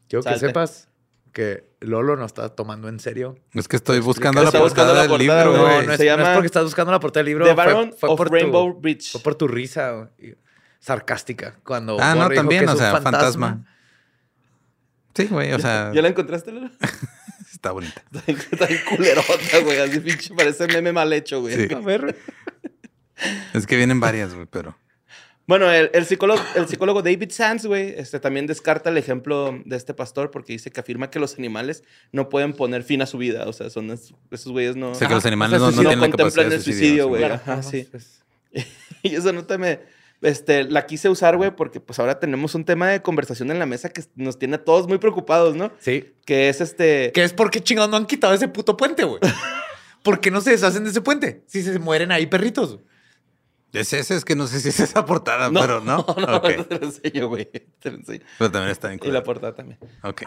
Quiero que sepas que Lolo no está tomando en serio. Es que estoy buscando la buscando portada la del portada, libro, güey. No, no es, Se no es llama porque estás buscando la portada del libro. The Baron fue of por tu- Rainbow Bridge. Fue por tu risa sarcástica cuando Ah, no, también, o sea, fantasma. Sí, güey, o sea, ¿Ya la encontraste, Lalo? está bonita. Está bien- Está bien culerota, güey. Así pinche parece meme mal hecho, güey. Sí. A ver. Es que vienen varias, güey, pero. Bueno, el, el psicólogo, el psicólogo David Sands, güey, este, también descarta el ejemplo de este pastor porque dice que afirma que los animales no pueden poner fin a su vida. O sea, son es- esos güeyes no, O sea, que los animales o sea, no, no no tienen la capacidad contemplan de el suicidio, güey. Claro, ajá, sí. pues, Y esa nota me... Este, la quise usar, güey, porque pues ahora tenemos un tema de conversación en la mesa que nos tiene a todos muy preocupados, ¿no? Sí. Que es este... Que es porque chingados no han quitado ese puto puente, güey. ¿Por qué no se deshacen de ese puente? Si se mueren ahí perritos. Es ese, es que no sé si es esa portada, No, pero no. no, Ok. te lo enseño, güey. Te lo enseño. Pero también está bien Y la portada también. Ok.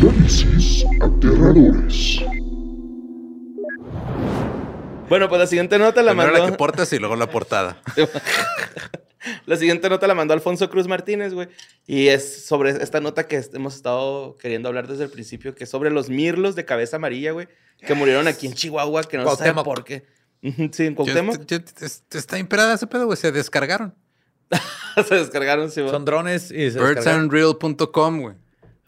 Análisis aterradores. Bueno, pues la siguiente nota la Primero mandó... la que portas y luego la portada. La siguiente nota la mandó Alfonso Cruz Martínez, güey. Y es sobre esta nota que hemos estado queriendo hablar desde el principio, que es sobre los mirlos de cabeza amarilla, güey, que murieron aquí en Chihuahua, que no se sabe por qué. Sí, en Yo- Cuauhtémoc. yo- es- está imperada ese pedo, güey. Se descargaron. se descargaron, sí, güey. Son drones y se. Birdsandreal.com, güey.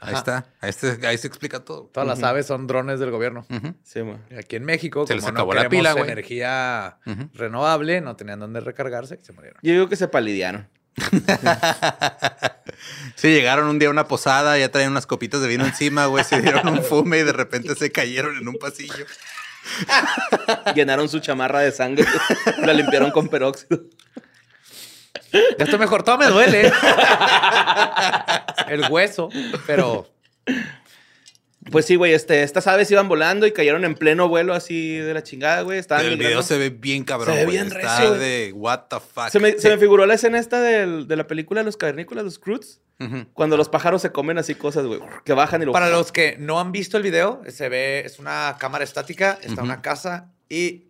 Ahí Ajá. está. Ahí, está- ahí se explica todo. Todas las aves son drones del gobierno. Ujú. Sí, güey. Y Aquí en México, Se como les no acabó la pila, güey. energía Ujú. renovable, no tenían dónde recargarse y se murieron. Yo digo que se palidearon. Sí, llegaron un día a una posada, ya traían unas copitas de vino encima, güey. Se dieron un fume y de repente se cayeron en un pasillo. Llenaron su chamarra de sangre. la limpiaron con peróxido. Ya estoy mejor, todo me duele. El hueso, pero Pues sí, güey, este, estas aves iban volando y cayeron en pleno vuelo así de la chingada, güey. Estaban el video se ve bien cabrón, Se ve güey. bien Está recio, güey. de what the fuck. Se me, se me figuró la escena esta del- de la película de los cavernícolas, los Croods. Ujú. Cuando los pájaros se comen así cosas, güey, que bajan y lo... para los que no han visto el video, se ve, es una cámara estática, está una casa y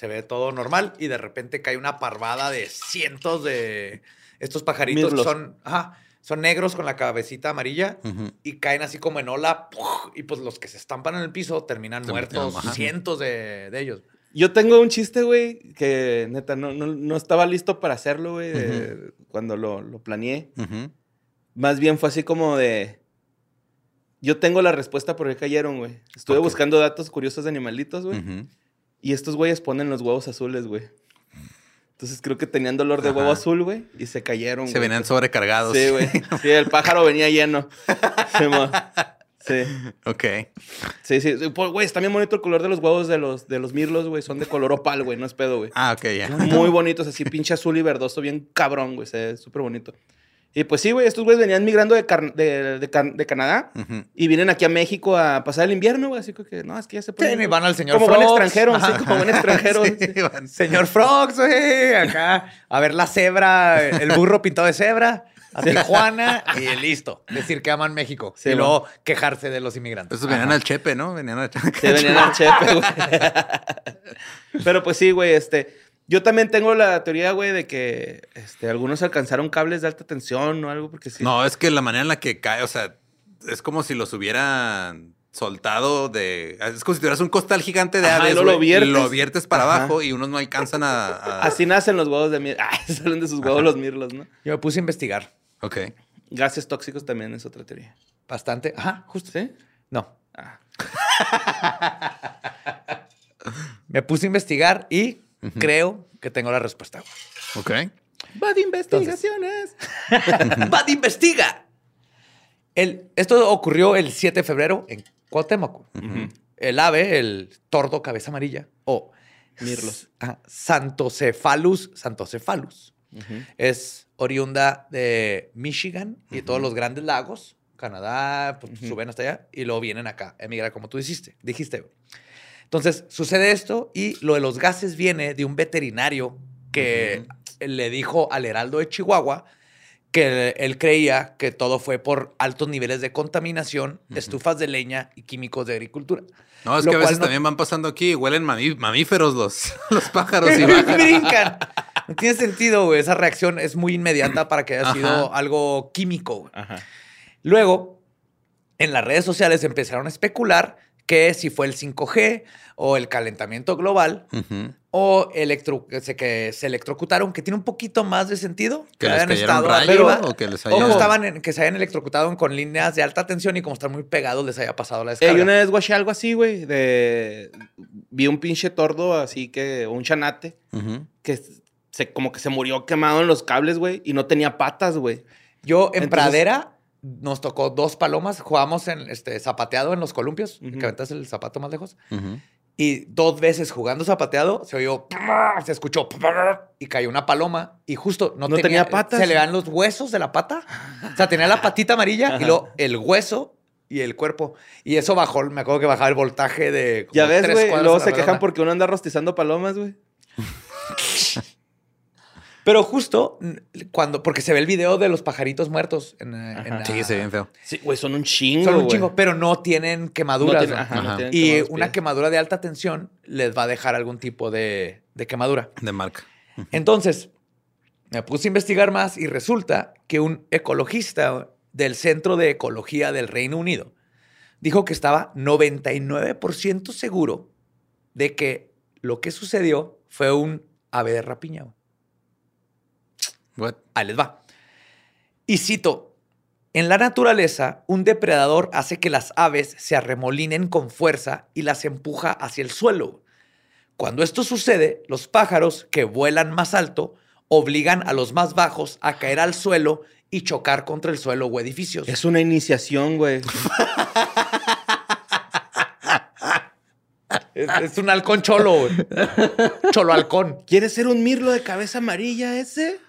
se ve todo normal y de repente cae una parvada de cientos de estos pajaritos que son, ajá, son negros con la cabecita amarilla y caen así como en ola y pues los que se estampan en el piso terminan Se muertos, cientos de, de ellos. Yo tengo un chiste, güey, que neta no, no, no estaba listo para hacerlo, güey, cuando lo, lo planeé. Más bien fue así como de... Yo tengo la respuesta por qué cayeron, güey. Estuve buscando datos curiosos de animalitos, güey. Y estos güeyes ponen los huevos azules, güey. Entonces creo que tenían dolor de huevo azul, güey. Y se cayeron, Se güey. venían sobrecargados. Sí, güey. Sí, el pájaro venía lleno. Sí. Ok. Sí, sí. Pues, Güey, está bien bonito el color de los huevos de los, de los mirlos, güey. Son de color opal, güey. No es pedo, güey. Ah, ok, ya. Muy bonitos, así pinche azul y verdoso, bien cabrón, güey. Se súper bonito. Y pues sí, güey, estos güeyes venían migrando de, Car- de, de Can- de Canadá y vienen aquí a México a pasar el invierno, güey. Así que, no, es que ya se Sí, van al señor Como buen extranjero, Ajá. sí, como buen extranjero. Sí, sí. van. Señor Frogs, güey, acá a ver la cebra, el burro pintado de cebra. a Tijuana y listo. Decir que aman México. Sí, y luego quejarse de los inmigrantes. Esos venían al Chepe, ¿no? Venían al Chepe. Se venían al chepe, güey. Pero pues sí, güey, este. Yo también tengo la teoría, güey, de que este, algunos alcanzaron cables de alta tensión o algo, porque sí. No, es que la manera en la que cae, o sea, es como si los hubieran soltado de. Es como si tuvieras un costal gigante de Ajá, aves. lo viertes. lo viertes para Ajá. abajo y unos no alcanzan a. a- Así nacen los huevos de mirlos. Ah, salen de sus huevos los mirlos, ¿no? Yo me puse a investigar Ok. Gases tóxicos también es otra teoría. bastante. Ajá, justo. ¿Sí? No. Ah. Me puse a investigar y creo que tengo la respuesta. Ok. Va de investigaciones. ¡Bad investiga! El, esto ocurrió el 7 de febrero en Cuauhtémoc. El ave, el tordo cabeza amarilla, o Mirlos. Santocephalus, Santocephalus. Es oriunda de Michigan y todos los grandes lagos, Canadá, pues, suben hasta allá y luego vienen acá, emigrar como tú dijiste. dijiste. güey. Entonces, sucede esto y lo de los gases viene de un veterinario que le dijo al Heraldo de Chihuahua que él creía que todo fue por altos niveles de contaminación, estufas de leña y químicos de agricultura. No, es Lo que a veces no- también van pasando aquí y huelen mamí- mamíferos los, los pájaros y brincan. No tiene sentido, güey. Esa reacción es muy inmediata para que haya Ajá. sido algo químico. Ajá. Luego, en las redes sociales empezaron a especular que si fue el 5G o el calentamiento global o electro, que, se, que se electrocutaron, que tiene un poquito más de sentido. Que les hayan estado rayos arriba, o que les o que haya- estaban en- que se hayan electrocutado con líneas de alta tensión y como están muy pegados les haya pasado la descarga. yo una vez guaché algo así, güey, de... Vi un pinche tordo así que... Un chanate que se, como que se murió quemado en los cables, güey, y no tenía patas, güey. Yo en Entonces- Pradera nos tocó dos palomas, jugamos en este zapateado en los columpios, que aventas el zapato más lejos, y dos veces jugando zapateado se oyó, se escuchó y cayó una paloma y justo no, No tenía patas. Se le dan los huesos de la pata, o sea, tenía la patita amarilla y luego el hueso y el cuerpo y eso bajó, me acuerdo que bajaba el voltaje de como Ya ves, güey, luego se quejan porque uno anda rostizando palomas, güey. Pero justo cuando, porque se ve el video de los pajaritos muertos en, eh, en la- Sí, se ve bien feo. Sí, güey, son un chingo, Son un chingo, pero no tienen No quemaduras. ajá, no Ajá. tienen Y una pies. quemadura de alta tensión les va a dejar algún tipo de, de quemadura. De marca. Entonces, me puse a investigar más y resulta que un ecologista del Centro de Ecología del Reino Unido dijo que estaba 99% seguro de que lo que sucedió fue un ave de rapiña. What? Ahí les va. Y cito, en la naturaleza, un depredador hace que las aves se arremolinen con fuerza y las empuja hacia el suelo. Cuando esto sucede, los pájaros que vuelan más alto obligan a los más bajos a caer al suelo y chocar contra el suelo o edificios. Es una iniciación, güey. Es, es un halcón cholo, güey. cholo halcón. ¿Quieres ser un mirlo de cabeza amarilla ese?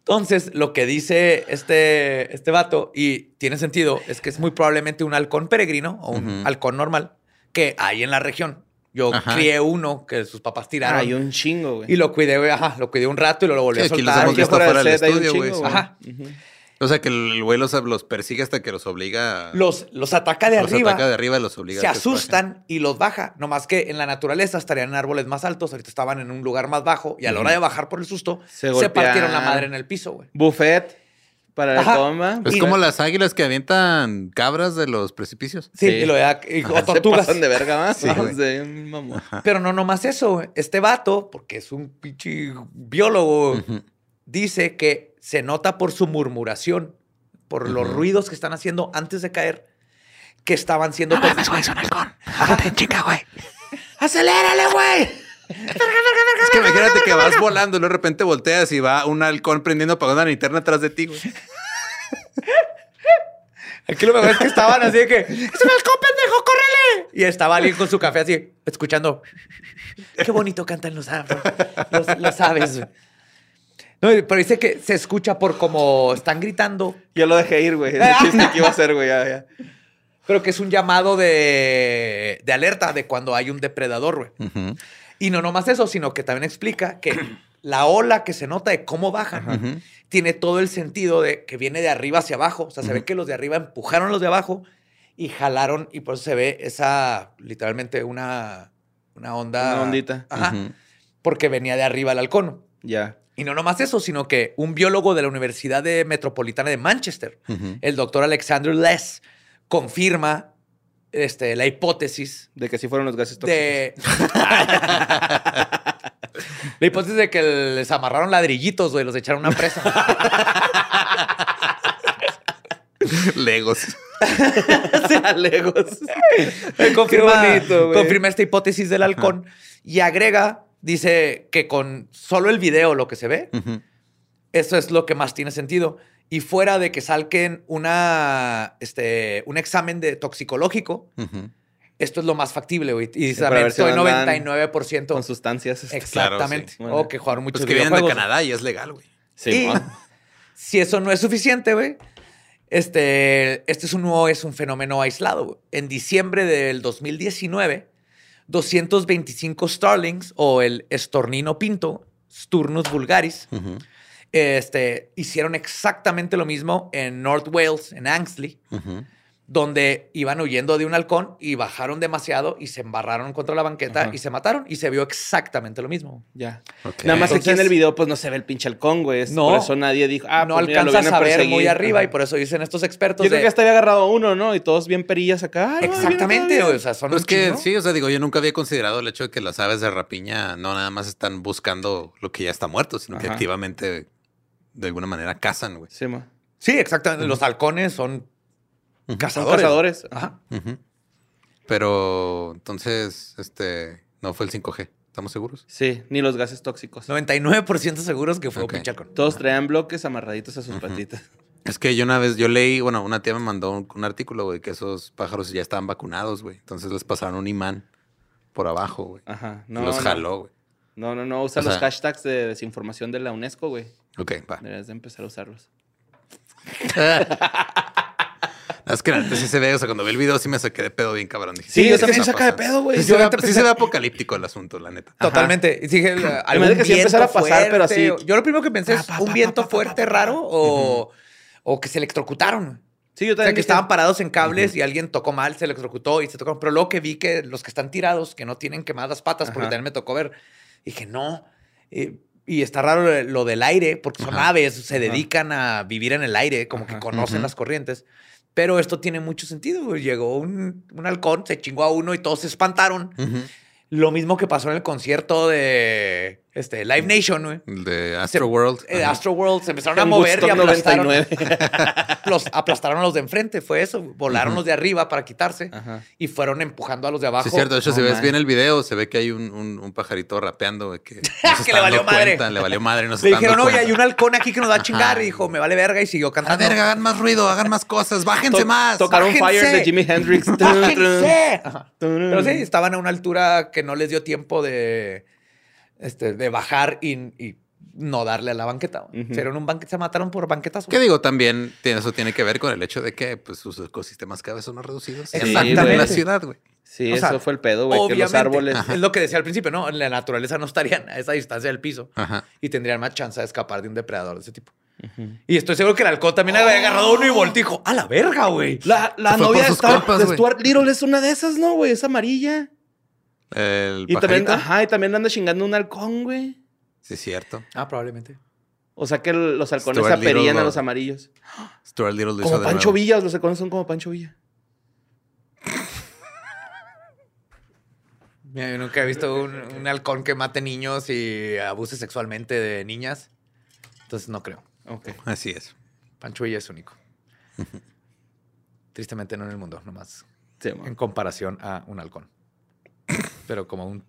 Entonces, lo que dice este, este vato, y tiene sentido, es que es muy probablemente un halcón peregrino o un halcón normal que hay en la región. Yo Ajá. crié uno que sus papás tiraron Hay un chingo, güey. y lo cuidé, güey, ajá, lo cuidé un rato y lo, lo volví Sí, a aquí los soltar. hemos Aquí visto fuera del estudio, güey. Ajá. O sea, que el güey los, los persigue hasta que los obliga. los, los ataca de los arriba, ataca de arriba y los obliga se a bajen. asustan y los baja. No más que en la naturaleza estarían en árboles más altos, ahorita estaban en un lugar más bajo y a la hora de bajar por el susto Se se, partieron la madre en el piso, güey. Buffet para la Ajá. toma. Es Y- como las águilas que avientan cabras de los precipicios. Sí, Sí. y lo de- y- o Se tortugas. pasan de verga más. Sí, güey. de un mamón. Pero no nomás eso, este vato, porque es un pinche biólogo, dice que se nota por su murmuración, por los ruidos que están haciendo antes de caer, que estaban siendo... No mames, güey, son halcón. Chica, güey. ¡Acelérale, güey! Es que imagínate que vas volando y de repente volteas y va un halcón prendiendo para una linterna atrás de ti, güey. Aquí lo mejor es que estaban así de que... ¡Es un halcón, pendejo, córrele! Y estaba alguien con su café así, escuchando... ¡Qué bonito cantan los, los, los aves! Güey". No, pero dice que se escucha por como están gritando, Yo lo dejé ir, güey. Ese chiste que iba a hacer, güey. Ya, ya. pero que es un llamado de, de alerta de cuando hay un depredador, güey. Ujú. Y no nomás eso, sino que también explica que la ola que se nota de cómo bajan tiene todo el sentido de que viene de arriba hacia abajo. O sea, se ve que los de arriba empujaron a los de abajo y jalaron y por eso se ve esa, literalmente una, una onda. Una ondita. Ajá. Porque venía de arriba el halcón. Ya. Y no nomás eso, sino que un biólogo de la Universidad de Metropolitana de Manchester, el doctor Alexander Less, confirma este, la hipótesis De que sí fueron los gases tóxicos. de. la hipótesis de que les amarraron ladrillitos, güey, los echaron a una presa. Legos. Legos. confirma, bonito, confirma esta hipótesis del halcón y agrega, dice que con solo el video, lo que se ve, eso es lo que más tiene sentido. Y fuera de que salquen una, este, un examen de toxicológico, esto es lo más factible, güey. Y dice para también, estoy andan 99%. Con sustancias. este, Exactamente. Claro, sí. O que jugaron muchos Pues que vienen de. Canadá y es legal, güey. Sí, Y si eso no es suficiente, güey, este, este es un, no es un fenómeno aislado. En diciembre del 2019, 225 Starlings o el estornino pinto, Sturnus vulgaris, este, hicieron exactamente lo mismo en North Wales, en Angsley. Donde iban huyendo de un halcón y bajaron demasiado y se embarraron contra la banqueta Ajá. y se mataron y se vio exactamente lo mismo. Ya. Nada más aquí en Entonces- el video, pues no se ve el pinche halcón, güey. No. Por eso nadie dijo, ah, no pues, mira, lo alcanzas a ver muy arriba Ajá. y por eso dicen estos expertos. Yo creo de- que hasta había agarrado uno, ¿no? Y todos bien perillas acá. Ay, Exactamente, o sea, son Pero un es que sí, o sea, digo, yo nunca había considerado el hecho de que las aves de rapiña no nada más están buscando lo que ya está muerto, sino que Ajá. activamente de alguna manera cazan, güey. Sí, ma. Sí, exactamente. Los halcones son Son cazadores. cazadores. Ajá. Pero entonces, este, no fue el 5G, ¿estamos seguros? Sí, ni los gases tóxicos. 99% seguros que fue Ok. un pinche. Todos traían bloques amarraditos a sus patitas. Es que yo una vez, yo leí, bueno, una tía me mandó un, un artículo, güey, que esos pájaros ya estaban vacunados, güey. Entonces les pasaron un imán por abajo, güey. Ajá. Y No, los no. jaló, güey. No, no, no. Usa O los sea- hashtags de desinformación de la UNESCO, güey. Ok, va. Deberías de empezar a usarlos. Es que antes sí se ve, o sea, cuando vi el video sí me saqué de pedo bien cabrón. Dije, Sí, yo ¿qué también está saca de pedo, güey. Sí, se ve, sí se ve apocalíptico el asunto, la neta. Totalmente. Y dije, algún que sí empezara a pasar, pero así-. Yo lo primero que pensé es un viento fuerte raro o, o que se electrocutaron. Sí, yo O sea, también. que dije- estaban parados en cables y alguien tocó mal, se electrocutó y se tocaron. Pero luego que vi que los que están tirados, que no tienen quemadas patas, porque Ajá. también me tocó ver, dije, no. Eh, y está raro lo- del aire, porque son Ajá. aves, se dedican a vivir en el aire, como que Ajá. conocen las corrientes. Pero esto tiene mucho sentido. Llegó un, un halcón, se chingó a uno y todos se espantaron. Lo mismo que pasó en el concierto de este, Live Nation, güey. El de Astro World. Eh, Ajá. Astro World se empezaron a mover y aplastaron, 99. los, aplastaron a los de enfrente. Fue eso. Volaron los de arriba para quitarse Ajá. y fueron empujando a los de abajo. Sí, es cierto. De hecho, No si ves bien el video, se ve que hay un, un- un pajarito rapeando güey, que, Que le valió dando madre. cuenta, le valió madre. No se Le dijeron, oye, cuenta. hay un halcón aquí que nos va a chingar. Ajá. Y dijo, me vale verga. Y siguió A cantando. verga, hagan más ruido, hagan más cosas, bájense To- más. Tocaron. Fire de Jimi Hendrix. Pero sí, estaban a una altura que no les dio tiempo de, este, de bajar y, y no darle a la banqueta. Ujú. Hicieron un banquete, se mataron por banquetas. ¿Qué digo? También tiene- eso tiene que ver con el hecho de que pues, sus ecosistemas cada vez son más reducidos. Sí, Exactamente. En la ciudad, güey. Sí, O sea, eso fue el pedo, güey. Que los Obviamente, árboles. Es lo que decía al principio, ¿no? En la naturaleza no estarían a esa distancia del piso Ajá. y tendrían más chance de escapar de un depredador de ese tipo. Y estoy seguro que el halcón también había agarrado uno y dijo, ¡a la verga, güey! La, la Se novia de, Star- compas, de. Stuart Little es una de esas, ¿no, güey? Es amarilla. El Y también, ajá, y también anda chingando un halcón, güey. Sí, es cierto. Ah, probablemente. O sea que los halcones Stuart aperían Little, a los lo- amarillos. Stuart Little lo hizo Como de Pancho nuevo. Villa, los halcones son como Pancho Villa. Mira, yo nunca he visto un, un halcón que mate niños y abuse sexualmente de niñas. Entonces no creo. Ok. Así es. Pancho Villa es único. Tristemente no en el mundo, nomás Sí, en comparación a un halcón. Pero como un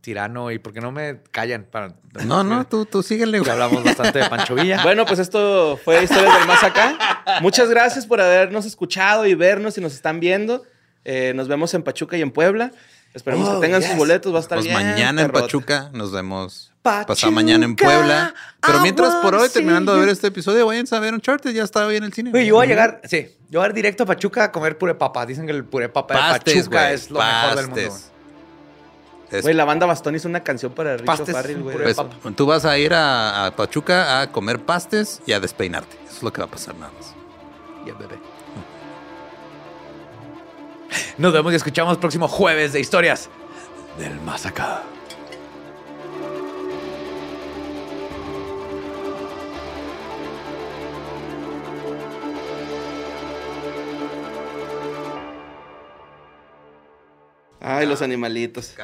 tirano y ¿por qué no me callan? Para, No, no, tú, tú síguele, Ya hablamos bastante de Pancho Villa. Bueno, pues esto fue Historias del Más Acá. Muchas gracias por habernos escuchado y vernos y nos están viendo. Eh, nos vemos en Pachuca y en Puebla. Esperemos Oh, que tengan yes. sus boletos. Va a estar Pues bien. mañana en. Pachuca, nos vemos Pachuca, mañana en Puebla. Pero mientras por hoy, terminando de ver este episodio, vayan a ver Uncharted, ya está hoy en el cine. Güey, yo voy a llegar, sí, yo voy a ir directo a Pachuca a comer puré papa. Dicen que el puré papa Pachuca es lo mejor del mundo. Güey, la banda Bastón hizo una canción para Richo Pastes, güey. Pues, tú vas a ir a, Pachuca a comer pastes y a despeinarte. Eso es lo que va a pasar nada más. Y bebé. Nos vemos y escuchamos el próximo jueves de historias del más acá. Ay, los animalitos.